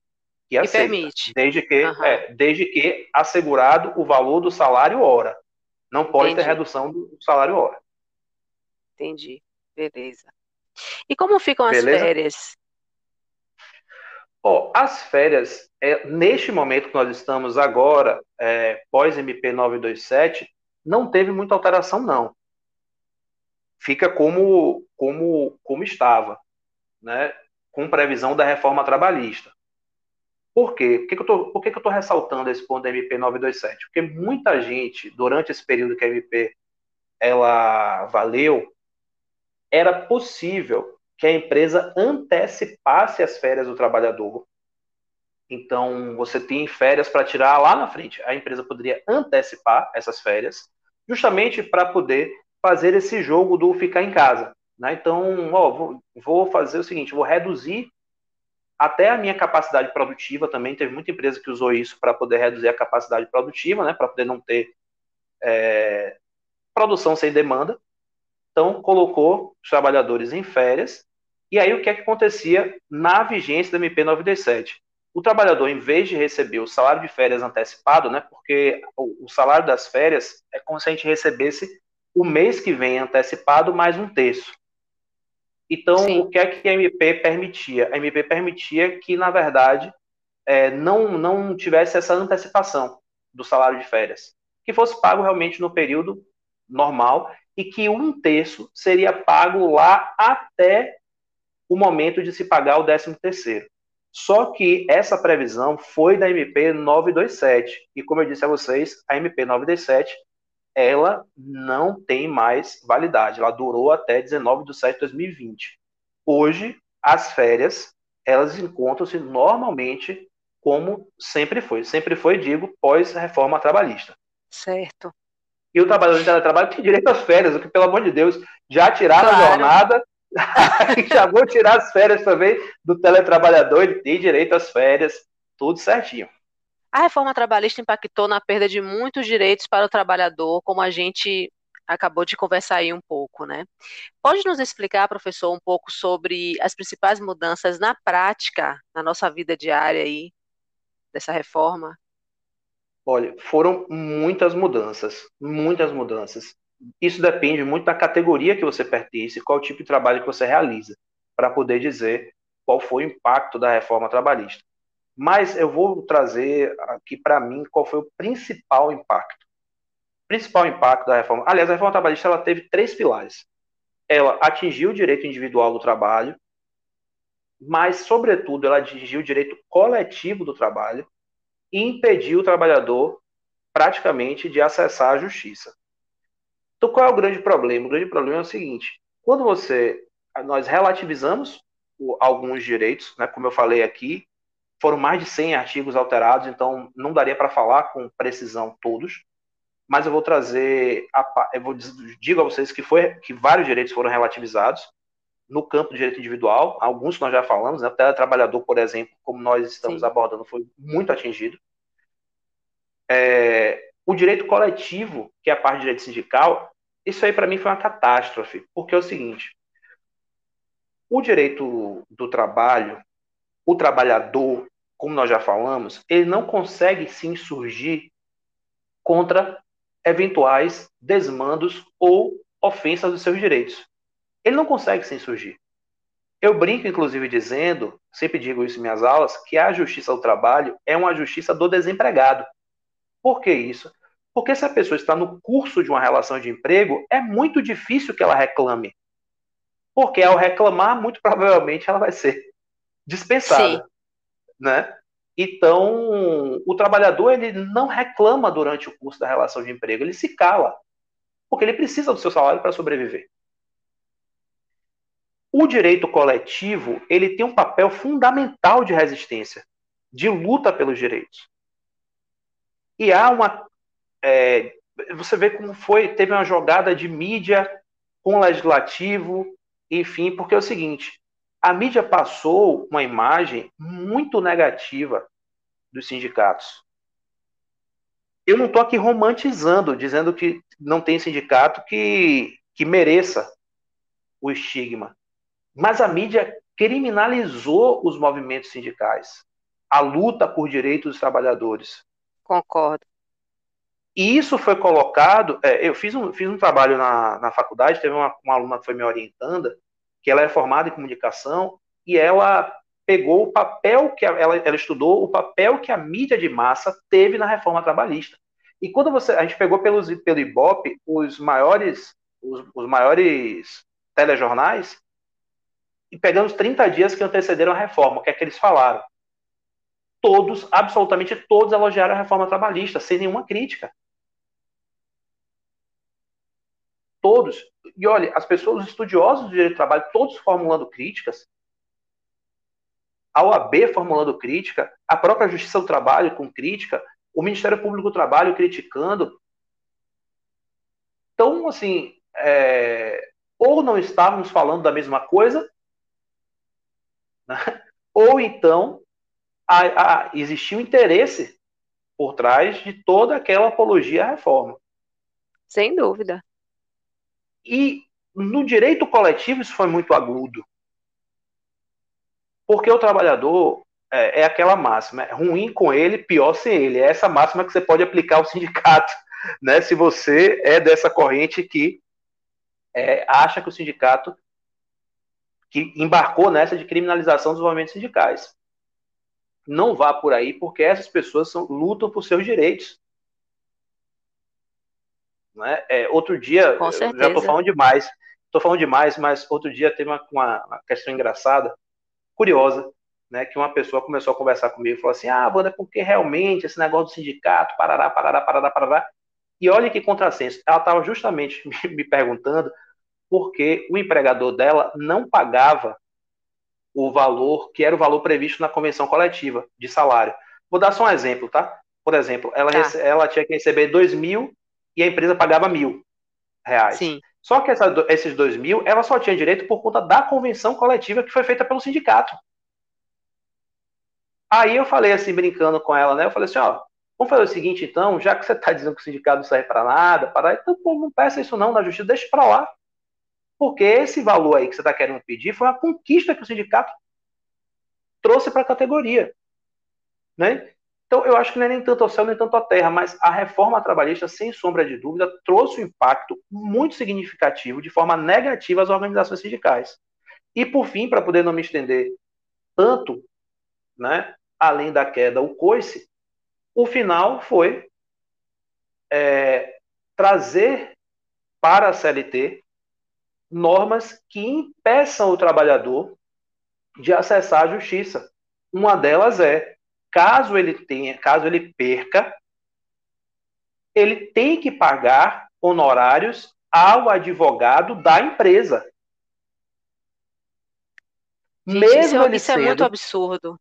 que aceita, permite. Desde que, uhum. é, desde que assegurado o valor do salário hora. Não pode Entendi. ter redução do salário hora. Entendi. Beleza. E como ficam as Beleza? férias? Oh, as férias, é, neste momento que nós estamos agora, é, pós-MP 927, não teve muita alteração, não. Fica como, como, como estava, né? com previsão da reforma trabalhista. Por quê? Por que, que eu estou ressaltando esse ponto da MP 927? Porque muita gente, durante esse período que a MP ela valeu, era possível que a empresa antecipasse as férias do trabalhador. Então, você tem férias para tirar lá na frente. A empresa poderia antecipar essas férias, justamente para poder fazer esse jogo do ficar em casa. Né? Então, ó, vou, vou fazer o seguinte: vou reduzir até a minha capacidade produtiva também. Teve muita empresa que usou isso para poder reduzir a capacidade produtiva, né, para poder não ter é, produção sem demanda. Então, colocou os trabalhadores em férias. E aí, o que é que acontecia na vigência da MP 927? O trabalhador, em vez de receber o salário de férias antecipado, né, porque o, o salário das férias é como se a gente recebesse o mês que vem antecipado mais um terço. Então, Sim. o que é que a MP permitia? A MP permitia que, na verdade, é, não, não tivesse essa antecipação do salário de férias, que fosse pago realmente no período normal e que um terço seria pago lá até o momento de se pagar o 13 terceiro. Só que essa previsão foi da MP 927 e como eu disse a vocês, a MP 927 ela não tem mais validade. Ela durou até 19 de setembro de 2020. Hoje, as férias, elas encontram-se normalmente como sempre foi. Sempre foi, digo, pós-reforma trabalhista. Certo. E o trabalhador de teletrabalho tem direito às férias, o que, pelo amor de Deus, já tiraram claro. a jornada, [laughs] já vou tirar as férias também do teletrabalhador, ele tem direito às férias, tudo certinho. A reforma trabalhista impactou na perda de muitos direitos para o trabalhador, como a gente acabou de conversar aí um pouco, né? Pode nos explicar, professor, um pouco sobre as principais mudanças na prática, na nossa vida diária aí, dessa reforma? Olha, foram muitas mudanças, muitas mudanças. Isso depende muito da categoria que você pertence, qual tipo de trabalho que você realiza, para poder dizer qual foi o impacto da reforma trabalhista. Mas eu vou trazer aqui para mim qual foi o principal impacto. O principal impacto da reforma. Aliás, a reforma trabalhista ela teve três pilares. Ela atingiu o direito individual do trabalho, mas, sobretudo, ela atingiu o direito coletivo do trabalho impediu o trabalhador praticamente de acessar a justiça. Então, qual é o grande problema? O grande problema é o seguinte: quando você nós relativizamos alguns direitos, né, como eu falei aqui, foram mais de 100 artigos alterados, então não daria para falar com precisão todos, mas eu vou trazer, a, eu vou digo a vocês que foi que vários direitos foram relativizados no campo do direito individual, alguns que nós já falamos, né, o teletrabalhador, por exemplo, como nós estamos Sim. abordando, foi muito atingido. É, o direito coletivo, que é a parte do direito sindical, isso aí para mim foi uma catástrofe, porque é o seguinte: o direito do trabalho, o trabalhador, como nós já falamos, ele não consegue se insurgir contra eventuais desmandos ou ofensas dos seus direitos. Ele não consegue se insurgir. Eu brinco, inclusive, dizendo, sempre digo isso em minhas aulas, que a justiça do trabalho é uma justiça do desempregado. Por que isso? Porque se a pessoa está no curso de uma relação de emprego, é muito difícil que ela reclame. Porque ao reclamar, muito provavelmente ela vai ser dispensada. Sim né? Então, o trabalhador ele não reclama durante o curso da relação de emprego, ele se cala, porque ele precisa do seu salário para sobreviver. O direito coletivo ele tem um papel fundamental de resistência, de luta pelos direitos. E há uma, é, você vê como foi, teve uma jogada de mídia com o legislativo, enfim, porque é o seguinte: a mídia passou uma imagem muito negativa dos sindicatos. Eu não estou aqui romantizando, dizendo que não tem sindicato que, que mereça o estigma. Mas a mídia criminalizou os movimentos sindicais, a luta por direitos dos trabalhadores. Concordo. E isso foi colocado. É, eu fiz um, fiz um trabalho na, na faculdade, teve uma, uma aluna que foi me orientando, que ela é formada em comunicação e ela pegou o papel que a, ela, ela estudou o papel que a mídia de massa teve na reforma trabalhista. E quando você a gente pegou pelos pelo Ibope os maiores os, os maiores telejornais e pegamos 30 dias que antecederam a reforma, o que é que eles falaram? Todos, absolutamente todos elogiaram a reforma trabalhista sem nenhuma crítica. Todos. E olha, as pessoas, os estudiosos do direito do trabalho, todos formulando críticas, a OAB formulando crítica, a própria Justiça do Trabalho com crítica, o Ministério Público do Trabalho criticando. Então, assim, é, ou não estávamos falando da mesma coisa, né? [laughs] ou então a, a, existiu interesse por trás de toda aquela apologia à reforma. Sem dúvida. E no direito coletivo isso foi muito agudo. Porque o trabalhador é, é, aquela máxima, é ruim com ele, pior sem ele. É essa máxima que você pode aplicar ao [laughs] sindicato, né? Se você é dessa corrente que é, acha que o sindicato que embarcou nessa de criminalização dos movimentos sindicais. Não vá por aí, porque essas pessoas são, lutam por seus direitos. Né? É, outro dia, já estou falando demais, estou falando demais, mas outro dia teve uma, uma, uma, questão engraçada, curiosa, né, que uma pessoa começou a conversar comigo e falou assim, ah, Wanda, porque realmente esse negócio do sindicato, parará, parará, parará, parará, e olha que contrassenso, ela estava justamente [laughs] me, me perguntando porque o empregador dela não pagava o valor que era o valor previsto na convenção coletiva de salário. Vou dar só um exemplo, tá? Por exemplo, ela, tá. ela tinha que receber dois mil e a empresa pagava mil reais. Sim. Só que essa, esses dois mil, ela só tinha direito por conta da convenção coletiva que foi feita pelo sindicato. Aí eu falei assim, brincando com ela, né? Eu falei assim, ó, vamos fazer o seguinte então, já que você está dizendo que o sindicato não serve para nada, para então pô, não peça isso não na justiça, deixa para lá. Porque esse valor aí que você está querendo pedir foi uma conquista que o sindicato trouxe para a categoria. Né? Então, eu acho que não é nem tanto ao céu, nem tanto à terra, mas a reforma trabalhista, sem sombra de dúvida, trouxe um impacto muito significativo, de forma negativa, às organizações sindicais. E, por fim, para poder não me estender tanto, né, além da queda, o coice, o final foi é, trazer para a CLT normas que impeçam o trabalhador de acessar a justiça. Uma delas é, caso ele tenha, caso ele perca, ele tem que pagar honorários ao advogado da empresa. Gente, Mesmo isso, é, isso sendo... é muito absurdo.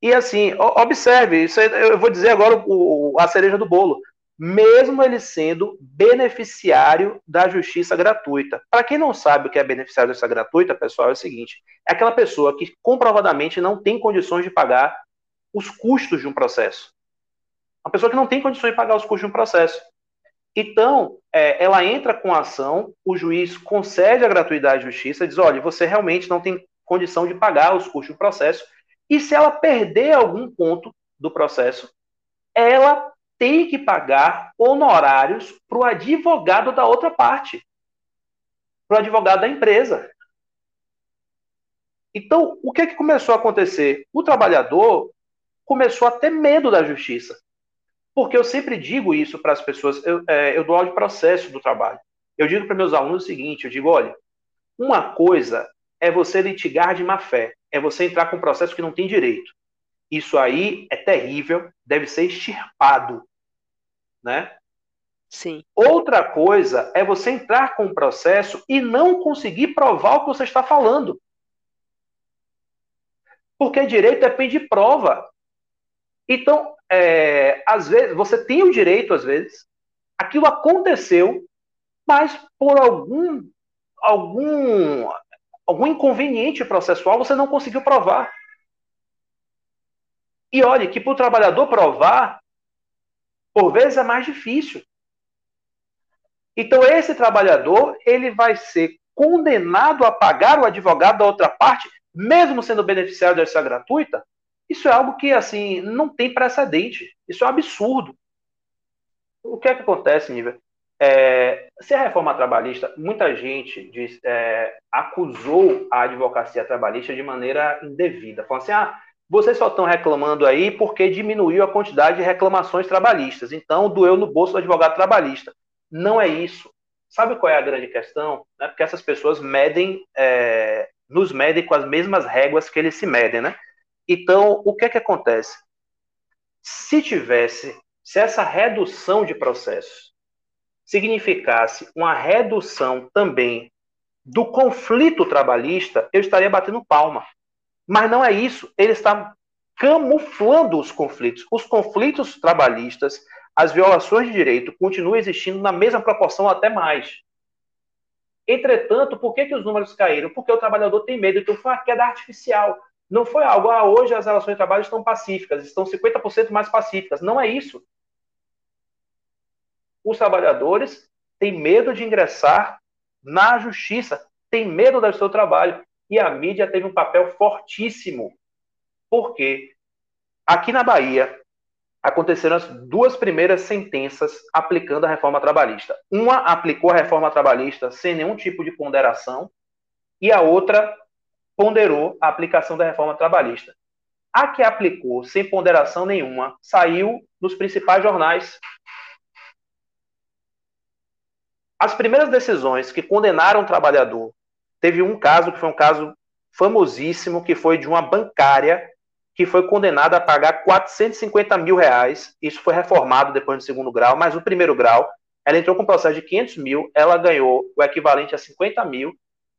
E assim, observe, isso eu vou dizer agora o, a cereja do bolo mesmo ele sendo beneficiário da justiça gratuita. Para quem não sabe o que é beneficiário da justiça gratuita, pessoal, é o seguinte: é aquela pessoa que comprovadamente não tem condições de pagar os custos de um processo. Uma pessoa que não tem condições de pagar os custos de um processo. Então, é, ela entra com a ação, o juiz concede a gratuidade de justiça, diz: olha, você realmente não tem condição de pagar os custos do processo, e se ela perder algum ponto do processo, ela tem que pagar honorários para o advogado da outra parte, para o advogado da empresa. Então, o que, que começou a acontecer? O trabalhador começou a ter medo da justiça. Porque eu sempre digo isso para as pessoas, eu, é, eu dou aula de processo do trabalho. Eu digo para meus alunos o seguinte: eu digo, olha, uma coisa é você litigar de má fé, é você entrar com um processo que não tem direito. Isso aí é terrível, deve ser extirpado né? Sim. Outra coisa é você entrar com o processo e não conseguir provar o que você está falando. Porque direito depende de prova. Então, é, às vezes, você tem o direito, às vezes, aquilo aconteceu, mas por algum, algum, algum inconveniente processual você não conseguiu provar. E olhe que para o trabalhador provar, por vezes é mais difícil. Então esse trabalhador, ele vai ser condenado a pagar o advogado da outra parte, mesmo sendo beneficiário justiça gratuita? Isso é algo que, assim, não tem precedente. Isso é um absurdo. O que é que acontece, Nível? É, se a reforma trabalhista, muita gente diz, é, acusou a advocacia trabalhista de maneira indevida. Falando assim, ah, vocês só estão reclamando aí porque diminuiu a quantidade de reclamações trabalhistas. Então, doeu no bolso do advogado trabalhista. Não é isso. Sabe qual é a grande questão? É porque essas pessoas medem, é, nos medem com as mesmas réguas que eles se medem, né? Então, o que é que acontece? Se tivesse, se essa redução de processos significasse uma redução também do conflito trabalhista, eu estaria batendo palma. Mas não é isso. Ele está camuflando os conflitos. Os conflitos trabalhistas, as violações de direito continuam existindo na mesma proporção até mais. Entretanto, por que, que os números caíram? Porque o trabalhador tem medo, então foi uma queda artificial. Não foi algo, ah, hoje as relações de trabalho estão pacíficas, estão 50% mais pacíficas. Não é isso. Os trabalhadores têm medo de ingressar na justiça, têm medo do seu trabalho. E a mídia teve um papel fortíssimo. Porque aqui na Bahia aconteceram as duas primeiras sentenças aplicando a reforma trabalhista. Uma aplicou a reforma trabalhista sem nenhum tipo de ponderação, e a outra ponderou a aplicação da reforma trabalhista. A que aplicou sem ponderação nenhuma saiu nos principais jornais. As primeiras decisões que condenaram o trabalhador, teve um caso que foi um caso famosíssimo, que foi de uma bancária que foi condenada a pagar 450 mil reais. Isso foi reformado depois do segundo grau, mas o primeiro grau, ela entrou com um processo de 500 mil, ela ganhou o equivalente a 50 mil,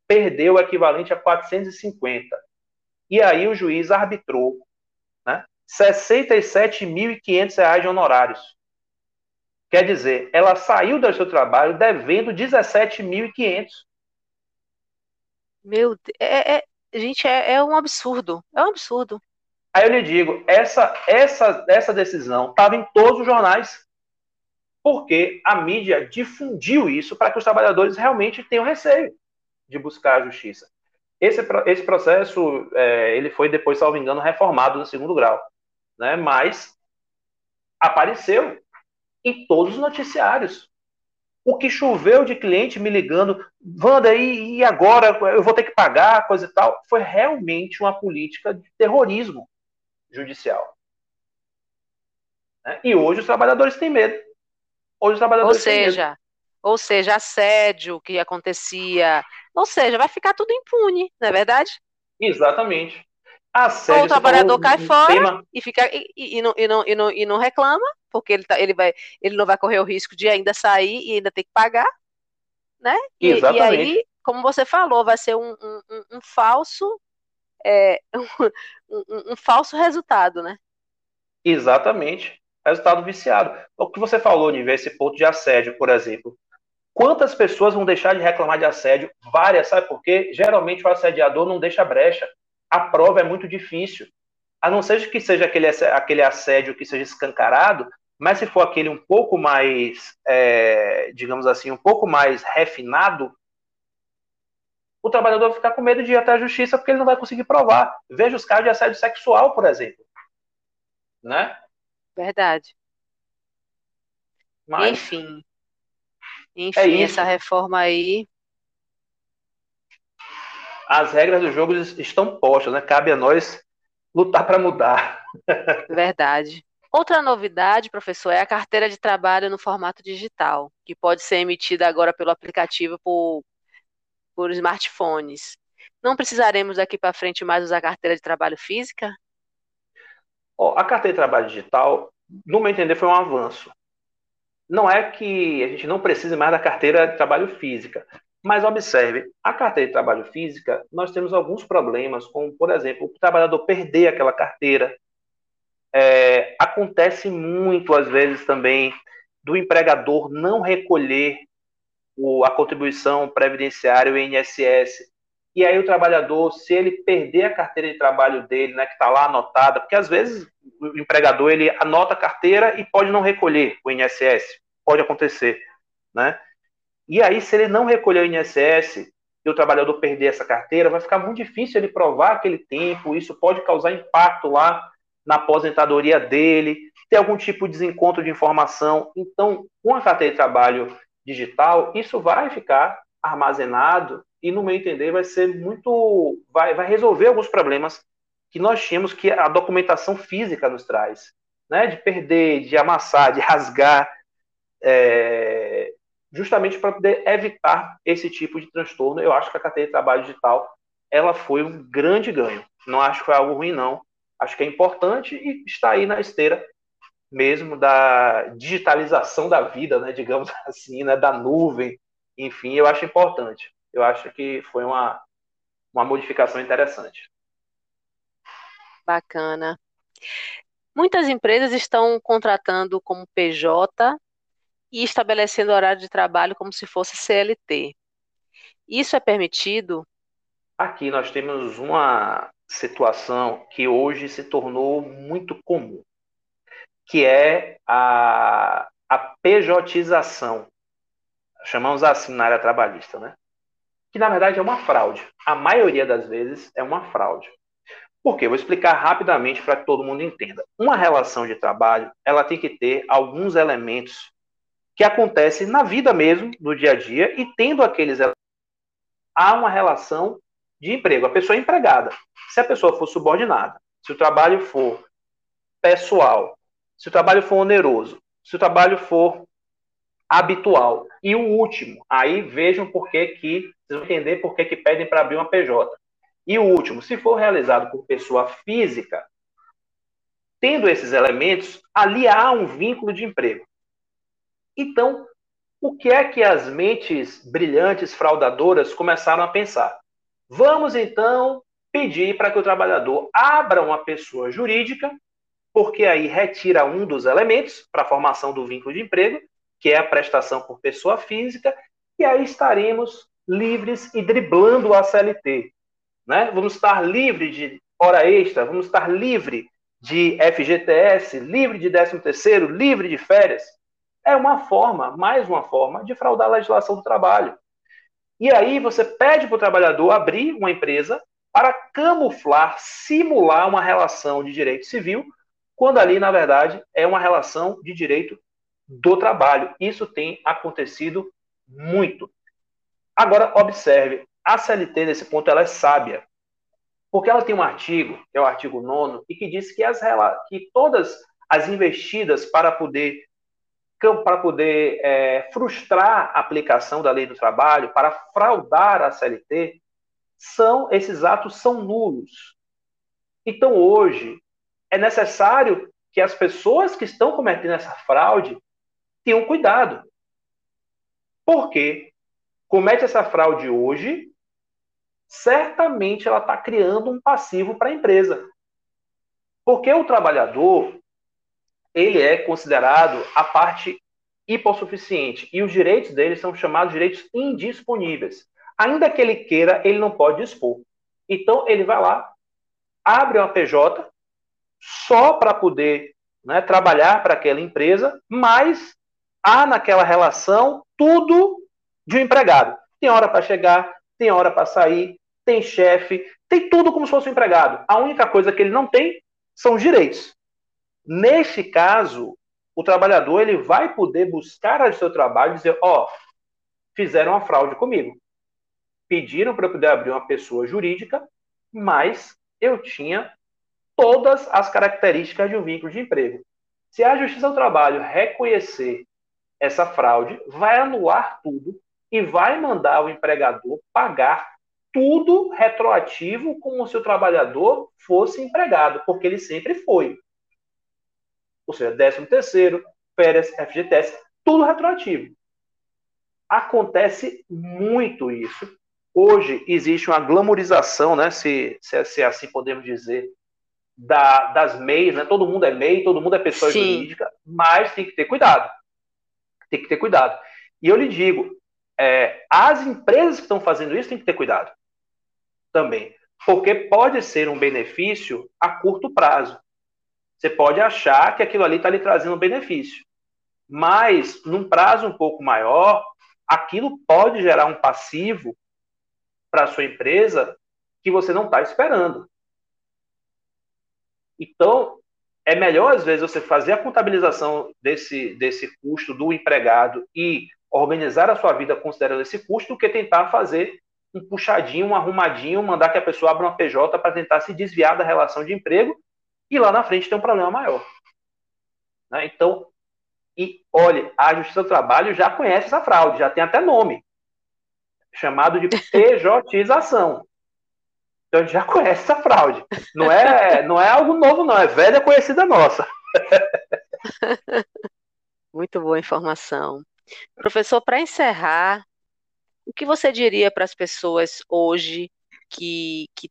perdeu o equivalente a 450. E aí o juiz arbitrou né, 67.500 reais de honorários. Quer dizer, ela saiu do seu trabalho devendo 17.500. Meu, é, é, gente, é, é um absurdo. É um absurdo. Aí eu lhe digo, essa, essa, essa decisão estava em todos os jornais, porque a mídia difundiu isso para que os trabalhadores realmente tenham receio de buscar a justiça. Esse, esse processo, é, ele foi depois, salvo engano, reformado no segundo grau, né? mas apareceu em todos os noticiários. O que choveu de cliente me ligando, Wanda, e, e agora eu vou ter que pagar, coisa e tal, foi realmente uma política de terrorismo judicial. Né? E hoje os trabalhadores têm medo. Hoje os trabalhadores ou seja, ou seja, assédio que acontecia, ou seja, vai ficar tudo impune, não é verdade? Exatamente. Ou o trabalhador cai fora tema... e fica e, e, não, e, não, e, não, e não reclama, porque ele, tá, ele, vai, ele não vai correr o risco de ainda sair e ainda ter que pagar, né? E, e aí, como você falou, vai ser um, um, um falso é, [laughs] um, um, um falso resultado, né? Exatamente. Resultado viciado. O que você falou, ver esse ponto de assédio, por exemplo. Quantas pessoas vão deixar de reclamar de assédio? Várias, sabe por quê? Geralmente o assediador não deixa brecha. A prova é muito difícil. A não ser que seja aquele, aquele assédio que seja escancarado, mas se for aquele um pouco mais, é, digamos assim, um pouco mais refinado, o trabalhador vai ficar com medo de ir até a justiça porque ele não vai conseguir provar. Veja os casos de assédio sexual, por exemplo. Né? Verdade. Mas, enfim. Enfim, é essa reforma aí. As regras do jogo estão postas, né? Cabe a nós lutar para mudar. Verdade. Outra novidade, professor, é a carteira de trabalho no formato digital, que pode ser emitida agora pelo aplicativo por por smartphones. Não precisaremos daqui para frente mais usar carteira de trabalho física? Oh, a carteira de trabalho digital, no meu entender, foi um avanço. Não é que a gente não precise mais da carteira de trabalho física, mas observe, a carteira de trabalho física, nós temos alguns problemas, como, por exemplo, o trabalhador perder aquela carteira. É, acontece muito, às vezes, também, do empregador não recolher o, a contribuição previdenciária, o INSS. E aí o trabalhador, se ele perder a carteira de trabalho dele, né, que está lá anotada, porque às vezes o empregador ele anota a carteira e pode não recolher o INSS, pode acontecer, né? E aí se ele não recolher o INSS e o trabalhador perder essa carteira, vai ficar muito difícil ele provar aquele tempo, isso pode causar impacto lá na aposentadoria dele, ter algum tipo de desencontro de informação. Então, com a carteira de trabalho digital, isso vai ficar armazenado e, no meu entender, vai ser muito. vai, vai resolver alguns problemas que nós tínhamos que a documentação física nos traz. Né? De perder, de amassar, de rasgar, é, justamente para poder evitar esse tipo de transtorno. Eu acho que a carteira de trabalho digital ela foi um grande ganho. Não acho que foi algo ruim, não. Acho que é importante e está aí na esteira mesmo da digitalização da vida, né, digamos [laughs] assim, né, da nuvem, enfim, eu acho importante. Eu acho que foi uma, uma modificação interessante. Bacana. Muitas empresas estão contratando como PJ e estabelecendo horário de trabalho como se fosse CLT. Isso é permitido? Aqui nós temos uma situação que hoje se tornou muito comum, que é a, a pejotização, chamamos assim na área trabalhista, né? Que na verdade é uma fraude. A maioria das vezes é uma fraude. Por quê? Vou explicar rapidamente para que todo mundo entenda. Uma relação de trabalho, ela tem que ter alguns elementos que acontecem na vida mesmo, no dia a dia, e tendo aqueles há uma relação de emprego. A pessoa é empregada. Se a pessoa for subordinada, se o trabalho for pessoal, se o trabalho for oneroso, se o trabalho for habitual. E o último, aí vejam por que que, vocês vão entender por que que pedem para abrir uma PJ. E o último, se for realizado por pessoa física, tendo esses elementos, ali há um vínculo de emprego. Então, o que é que as mentes brilhantes, fraudadoras começaram a pensar? Vamos então pedir para que o trabalhador abra uma pessoa jurídica, porque aí retira um dos elementos para a formação do vínculo de emprego, que é a prestação por pessoa física, e aí estaremos livres e driblando a CLT. Né? Vamos estar livre de hora extra, vamos estar livre de FGTS, livre de 13 terceiro, livre de férias. É uma forma, mais uma forma, de fraudar a legislação do trabalho. E aí você pede para o trabalhador abrir uma empresa para camuflar, simular uma relação de direito civil, quando ali, na verdade, é uma relação de direito do trabalho. Isso tem acontecido muito. Agora, observe, a CLT, nesse ponto, ela é sábia. Porque ela tem um artigo, que é o artigo 9, e que diz que, as, que todas as investidas para poder, para poder é, frustrar a aplicação da lei do trabalho, para fraudar a CLT, são esses atos são nulos. Então, hoje, é necessário que as pessoas que estão cometendo essa fraude tenham cuidado. Porque comete essa fraude hoje, certamente ela está criando um passivo para a empresa. Porque o trabalhador, ele é considerado a parte hipossuficiente e os direitos dele são chamados direitos indisponíveis. Ainda que ele queira, ele não pode dispor. Então, ele vai lá, abre uma PJ só para poder né, trabalhar para aquela empresa, mas há naquela relação tudo de um empregado. Tem hora para chegar, tem hora para sair, tem chefe, tem tudo como se fosse um empregado. A única coisa que ele não tem são os direitos. Neste caso, o trabalhador ele vai poder buscar ao seu trabalho e dizer: Ó, oh, fizeram uma fraude comigo. Pediram para eu poder abrir uma pessoa jurídica, mas eu tinha todas as características de um vínculo de emprego. Se a Justiça do Trabalho reconhecer essa fraude, vai anular tudo e vai mandar o empregador pagar tudo retroativo como se o trabalhador fosse empregado, porque ele sempre foi. Ou seja, 13 terceiro, férias, FGTS, tudo retroativo. Acontece muito isso. Hoje existe uma glamorização, né, se, se, se assim podemos dizer, da, das MEIs, né? Todo mundo é MEI, todo mundo é pessoa Sim. jurídica, mas tem que ter cuidado. Tem que ter cuidado. E eu lhe digo, é, as empresas que estão fazendo isso têm que ter cuidado também. Porque pode ser um benefício a curto prazo. Você pode achar que aquilo ali está lhe trazendo benefício. Mas, num prazo um pouco maior, aquilo pode gerar um passivo para a sua empresa que você não está esperando. Então, é melhor, às vezes, você fazer a contabilização desse, desse custo do empregado e organizar a sua vida considerando esse custo do que tentar fazer um puxadinho, um arrumadinho, mandar que a pessoa abra uma PJ para tentar se desviar da relação de emprego e lá na frente tem um problema maior. Né? Então, e olhe, a Justiça do Trabalho já conhece essa fraude, já tem até nome, chamado de [laughs] PJização. Então a gente já conhece essa fraude. Não é, não é algo novo, não, é velha conhecida nossa. [laughs] Muito boa informação. Professor, para encerrar, o que você diria para as pessoas hoje que, que,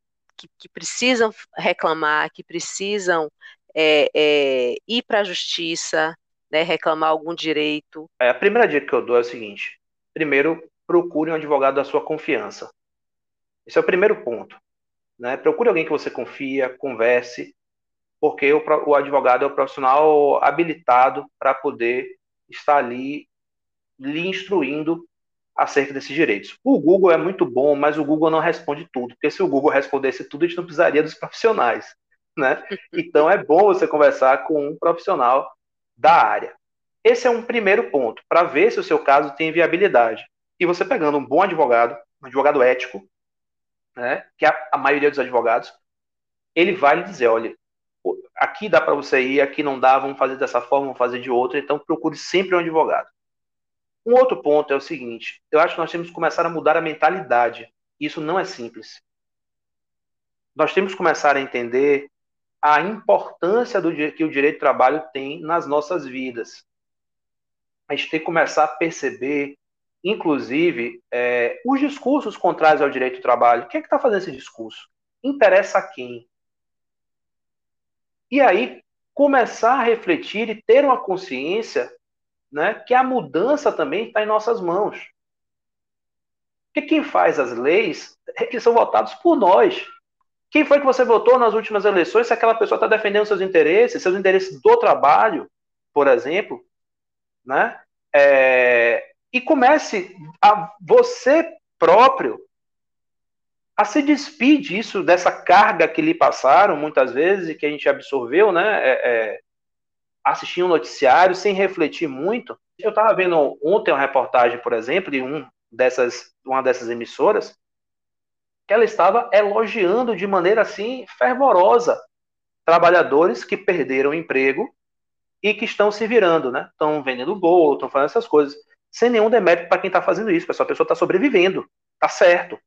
que, precisam reclamar, que precisam é, é, ir para a justiça, né, reclamar algum direito? É, a primeira dica que eu dou é o seguinte: primeiro, procure um advogado da sua confiança. Esse é o primeiro ponto. Né? Procure alguém que você confia, converse, porque o, o advogado é o profissional habilitado para poder estar ali lhe instruindo acerca desses direitos. O Google é muito bom, mas o Google não responde tudo, porque se o Google respondesse tudo, a gente não precisaria dos profissionais, né? [laughs] Então é bom você conversar com um profissional da área. Esse é um primeiro ponto, para ver se o seu caso tem viabilidade. E você pegando um bom advogado, um advogado ético, né, que é a maioria dos advogados, ele vai lhe dizer, olha, aqui dá para você ir, aqui não dá, vamos fazer dessa forma, vamos fazer de outra, então procure sempre um advogado. Um outro ponto é o seguinte: eu acho que nós temos que começar a mudar a mentalidade. Isso não é simples. Nós temos que começar a entender a importância do que o direito do trabalho tem nas nossas vidas. A gente tem que começar a perceber, inclusive, é, os discursos contrários ao direito do trabalho. Quem é que está fazendo esse discurso? Interessa a quem? E aí, começar a refletir e ter uma consciência né, que a mudança também está em nossas mãos. Porque quem faz as leis é que são votados por nós. Quem foi que você votou nas últimas eleições se aquela pessoa está defendendo seus interesses, seus interesses do trabalho, por exemplo, né? É, e comece a você próprio a se despir disso, dessa carga que lhe passaram muitas vezes e que a gente absorveu, né? É, é, assistir um noticiário sem refletir muito. Eu estava vendo ontem uma reportagem, por exemplo, de um dessas, uma dessas emissoras, que ela estava elogiando de maneira assim fervorosa trabalhadores que perderam o emprego e que estão se virando, né? Estão vendendo bolo, estão fazendo essas coisas, sem nenhum demérito para quem está fazendo isso, pessoal. A pessoa está sobrevivendo, tá certo.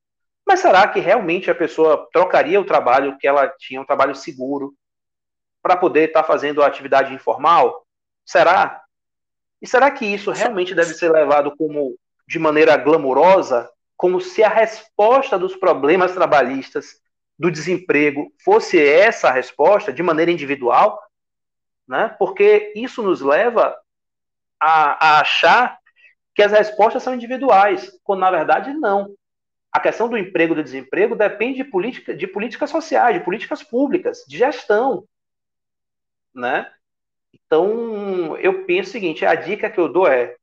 Mas será que realmente a pessoa trocaria o trabalho que ela tinha, um trabalho seguro, para poder estar tá fazendo a atividade informal? Será? E será que isso realmente deve ser levado como de maneira glamurosa, como se a resposta dos problemas trabalhistas, do desemprego, fosse essa a resposta de maneira individual? Né? Porque isso nos leva a, a achar que as respostas são individuais, quando na verdade não. A questão do emprego e do desemprego depende de, política, de políticas sociais, de políticas públicas, de gestão né? Então, eu penso o seguinte, a dica que eu dou é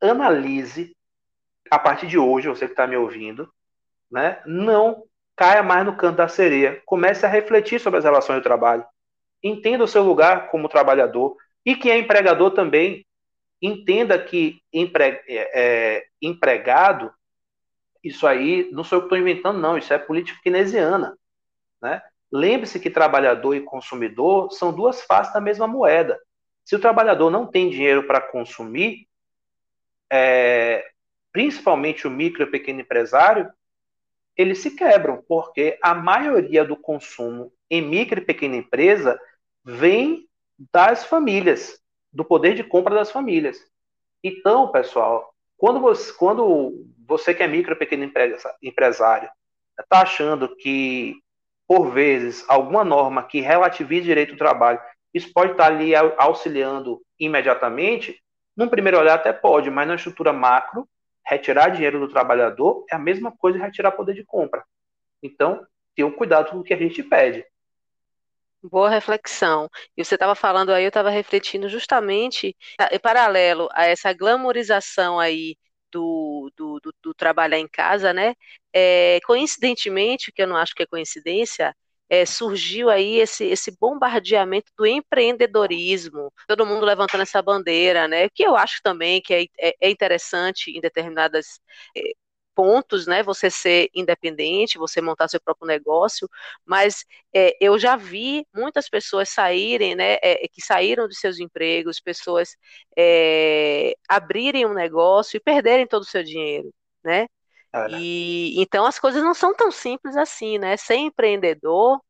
analise a partir de hoje, você que está me ouvindo, né? Não caia mais no canto da sereia. Comece a refletir sobre as relações do trabalho. Entenda o seu lugar como trabalhador e que é empregador também. Entenda que empre, é, é, empregado, isso aí não sou eu que estou inventando, não. Isso é política keynesiana, né? Lembre-se que trabalhador e consumidor são duas faces da mesma moeda. Se o trabalhador não tem dinheiro para consumir, é, principalmente o micro e pequeno empresário, eles se quebram, porque a maioria do consumo em micro e pequena empresa vem das famílias, do poder de compra das famílias. Então, pessoal, quando você, quando você que é micro e pequeno empresário está achando que por vezes, alguma norma que relativize direito do trabalho, isso pode estar ali auxiliando imediatamente? Num primeiro olhar até pode, mas na estrutura macro, retirar dinheiro do trabalhador é a mesma coisa de retirar poder de compra. Então, tenha cuidado com o que a gente pede. Boa reflexão. E você estava falando aí, eu estava refletindo justamente, em paralelo a essa glamorização aí do, do, do, do trabalhar em casa, né? É, coincidentemente, que eu não acho que é coincidência, é, surgiu aí esse, esse bombardeamento do empreendedorismo, todo mundo levantando essa bandeira, né? Que eu acho também que é, é, é interessante em determinadas é, pontos, né? Você ser independente, você montar seu próprio negócio, mas é, eu já vi muitas pessoas saírem, né? É, que saíram de seus empregos, pessoas é, abrirem um negócio e perderem todo o seu dinheiro, né? E então as coisas não são tão simples assim, né? Ser empreendedor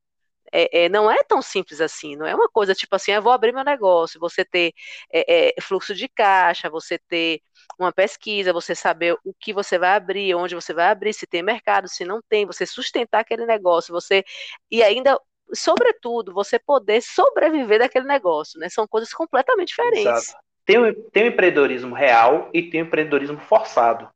é, é, não é tão simples assim, não é uma coisa tipo assim, eu vou abrir meu negócio, você ter é, é, fluxo de caixa, você ter uma pesquisa, você saber o que você vai abrir, onde você vai abrir, se tem mercado, se não tem, você sustentar aquele negócio, você e ainda, sobretudo, você poder sobreviver daquele negócio, né? São coisas completamente diferentes. Exato. Tem, tem o empreendedorismo real e tem o empreendedorismo forçado.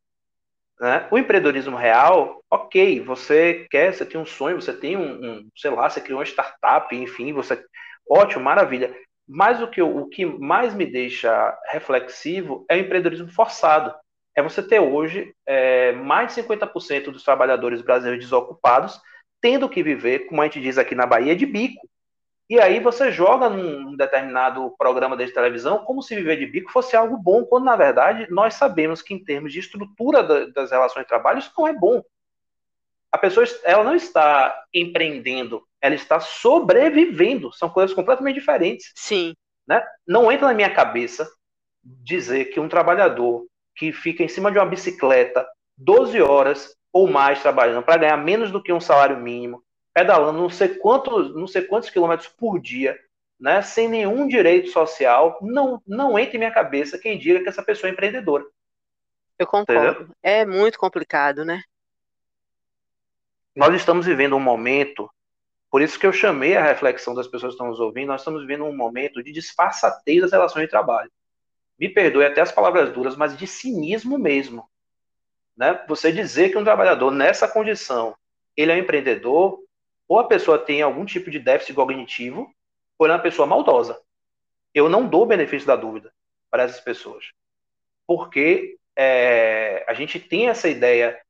Né? O empreendedorismo real, ok, você quer, você tem um sonho, você tem um, um sei lá, você criou uma startup, enfim, você, ótimo, maravilha. Mas o que, o que mais me deixa reflexivo é o empreendedorismo forçado. É você ter hoje é, mais de 50% dos trabalhadores brasileiros desocupados tendo que viver, como a gente diz aqui na Bahia, de bico. E aí você joga num determinado programa de televisão como se viver de bico fosse algo bom, quando na verdade nós sabemos que em termos de estrutura das relações de trabalho isso não é bom. A pessoa ela não está empreendendo, ela está sobrevivendo. São coisas completamente diferentes. Sim. Né? Não entra na minha cabeça dizer que um trabalhador que fica em cima de uma bicicleta 12 horas ou mais trabalhando para ganhar menos do que um salário mínimo, pedalando não sei quantos, não sei quantos quilômetros por dia, né, sem nenhum direito social, não, não entra em minha cabeça quem diga que essa pessoa é empreendedora. Eu concordo. Entendeu? É muito complicado, né? Nós estamos vivendo um momento, por isso que eu chamei a reflexão das pessoas que estão nos ouvindo, nós estamos vivendo um momento de disfarçatez das relações de trabalho. Me perdoe até as palavras duras, mas de cinismo mesmo. Né? Você dizer que um trabalhador nessa condição, ele é um empreendedor, ou a pessoa tem algum tipo de déficit cognitivo, ou ela é uma pessoa maldosa. Eu não dou benefício da dúvida para essas pessoas. Porque é, a gente tem essa ideia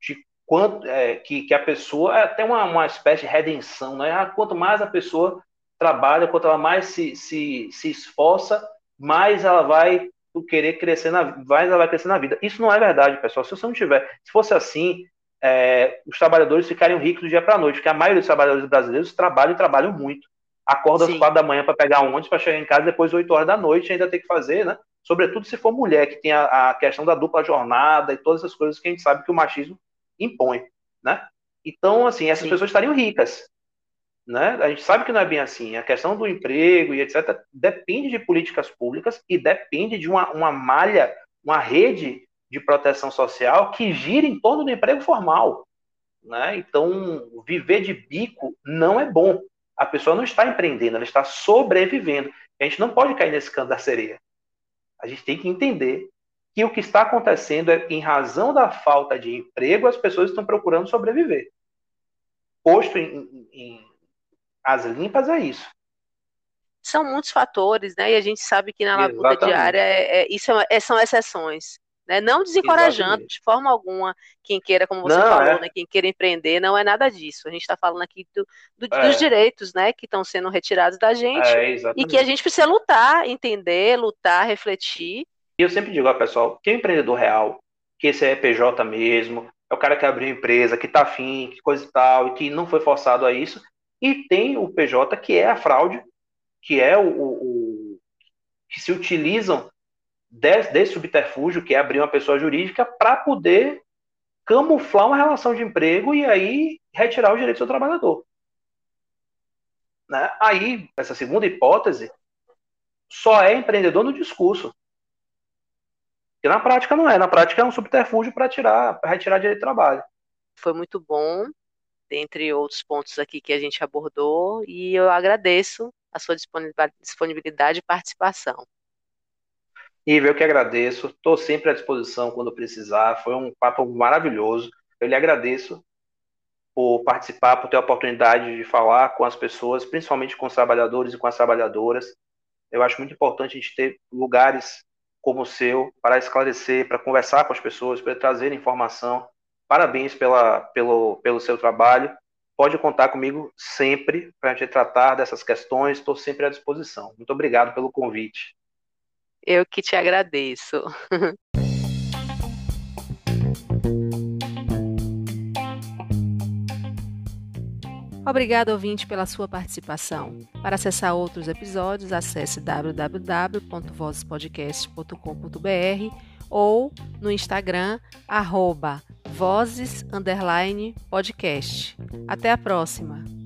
de quanto é, que, que a pessoa é até uma, uma espécie de redenção, né? Ah, quanto mais a pessoa trabalha, quanto ela mais se, se, se esforça, mais ela vai querer crescer na mais ela vai crescer na vida. Isso não é verdade, pessoal. Se você não tiver, se fosse assim, é, os trabalhadores ficariam ricos do dia para a noite, porque a maioria dos trabalhadores brasileiros trabalham e trabalham muito. Acorda às quatro da manhã para pegar um ônibus para chegar em casa depois oito horas da noite ainda tem que fazer, né? Sobretudo se for mulher, que tem a, a, questão da dupla jornada e todas essas coisas que a gente sabe que o machismo impõe, né? Então, assim, essas Sim. pessoas estariam ricas, né? A gente sabe que não é bem assim. A questão do emprego e etc. depende de políticas públicas e depende de uma, uma malha, uma rede de proteção social que gira em torno do emprego formal. Né? Então, viver de bico não é bom. A pessoa não está empreendendo, ela está sobrevivendo. A gente não pode cair nesse canto da sereia. A gente tem que entender que o que está acontecendo é, em razão da falta de emprego, as pessoas estão procurando sobreviver. Posto em, em as limpas é isso. São muitos fatores, né? E a gente sabe que na labuta diária é, é, isso é, é, são exceções. Né? Não desencorajando Exatamente. de forma alguma quem queira, como você não, falou, é. né? quem queira empreender, não é nada disso. A gente está falando aqui do, do, é. dos direitos né? que estão sendo retirados da gente e que a gente precisa lutar, entender, lutar, refletir. E eu sempre digo, ó, pessoal, quem é empreendedor real, que esse é PJ mesmo, é o cara que abriu empresa, que tá afim, que coisa e tal, e que não foi forçado a isso, e tem o PJ, que é a fraude, que é o, o, o que se utilizam desse, desse subterfúgio, que é abrir uma pessoa jurídica, para poder camuflar uma relação de emprego e aí retirar o direito do seu trabalhador. Né? Aí, essa segunda hipótese, só é empreendedor no discurso. Que na prática não é. Na prática é um subterfúgio para tirar, para retirar direito de trabalho. Foi muito bom dentre outros pontos aqui que a gente abordou, e eu agradeço a sua disponibilidade e participação. Ivo, eu que agradeço, estou sempre à disposição quando precisar, foi um papo maravilhoso, eu lhe agradeço por participar, por ter a oportunidade de falar com as pessoas, principalmente com os trabalhadores e com as trabalhadoras. Eu acho muito importante a gente ter lugares como o seu para esclarecer, para conversar com as pessoas, para trazer informação Parabéns pela, pelo, pelo seu trabalho. Pode contar comigo sempre para a gente tratar dessas questões. Estou sempre à disposição. Muito obrigado pelo convite. Eu que te agradeço. [laughs] Obrigado, ouvinte, pela sua participação. Para acessar outros episódios, acesse www.vozespodcast.com.br ou no Instagram, arroba. Até a próxima!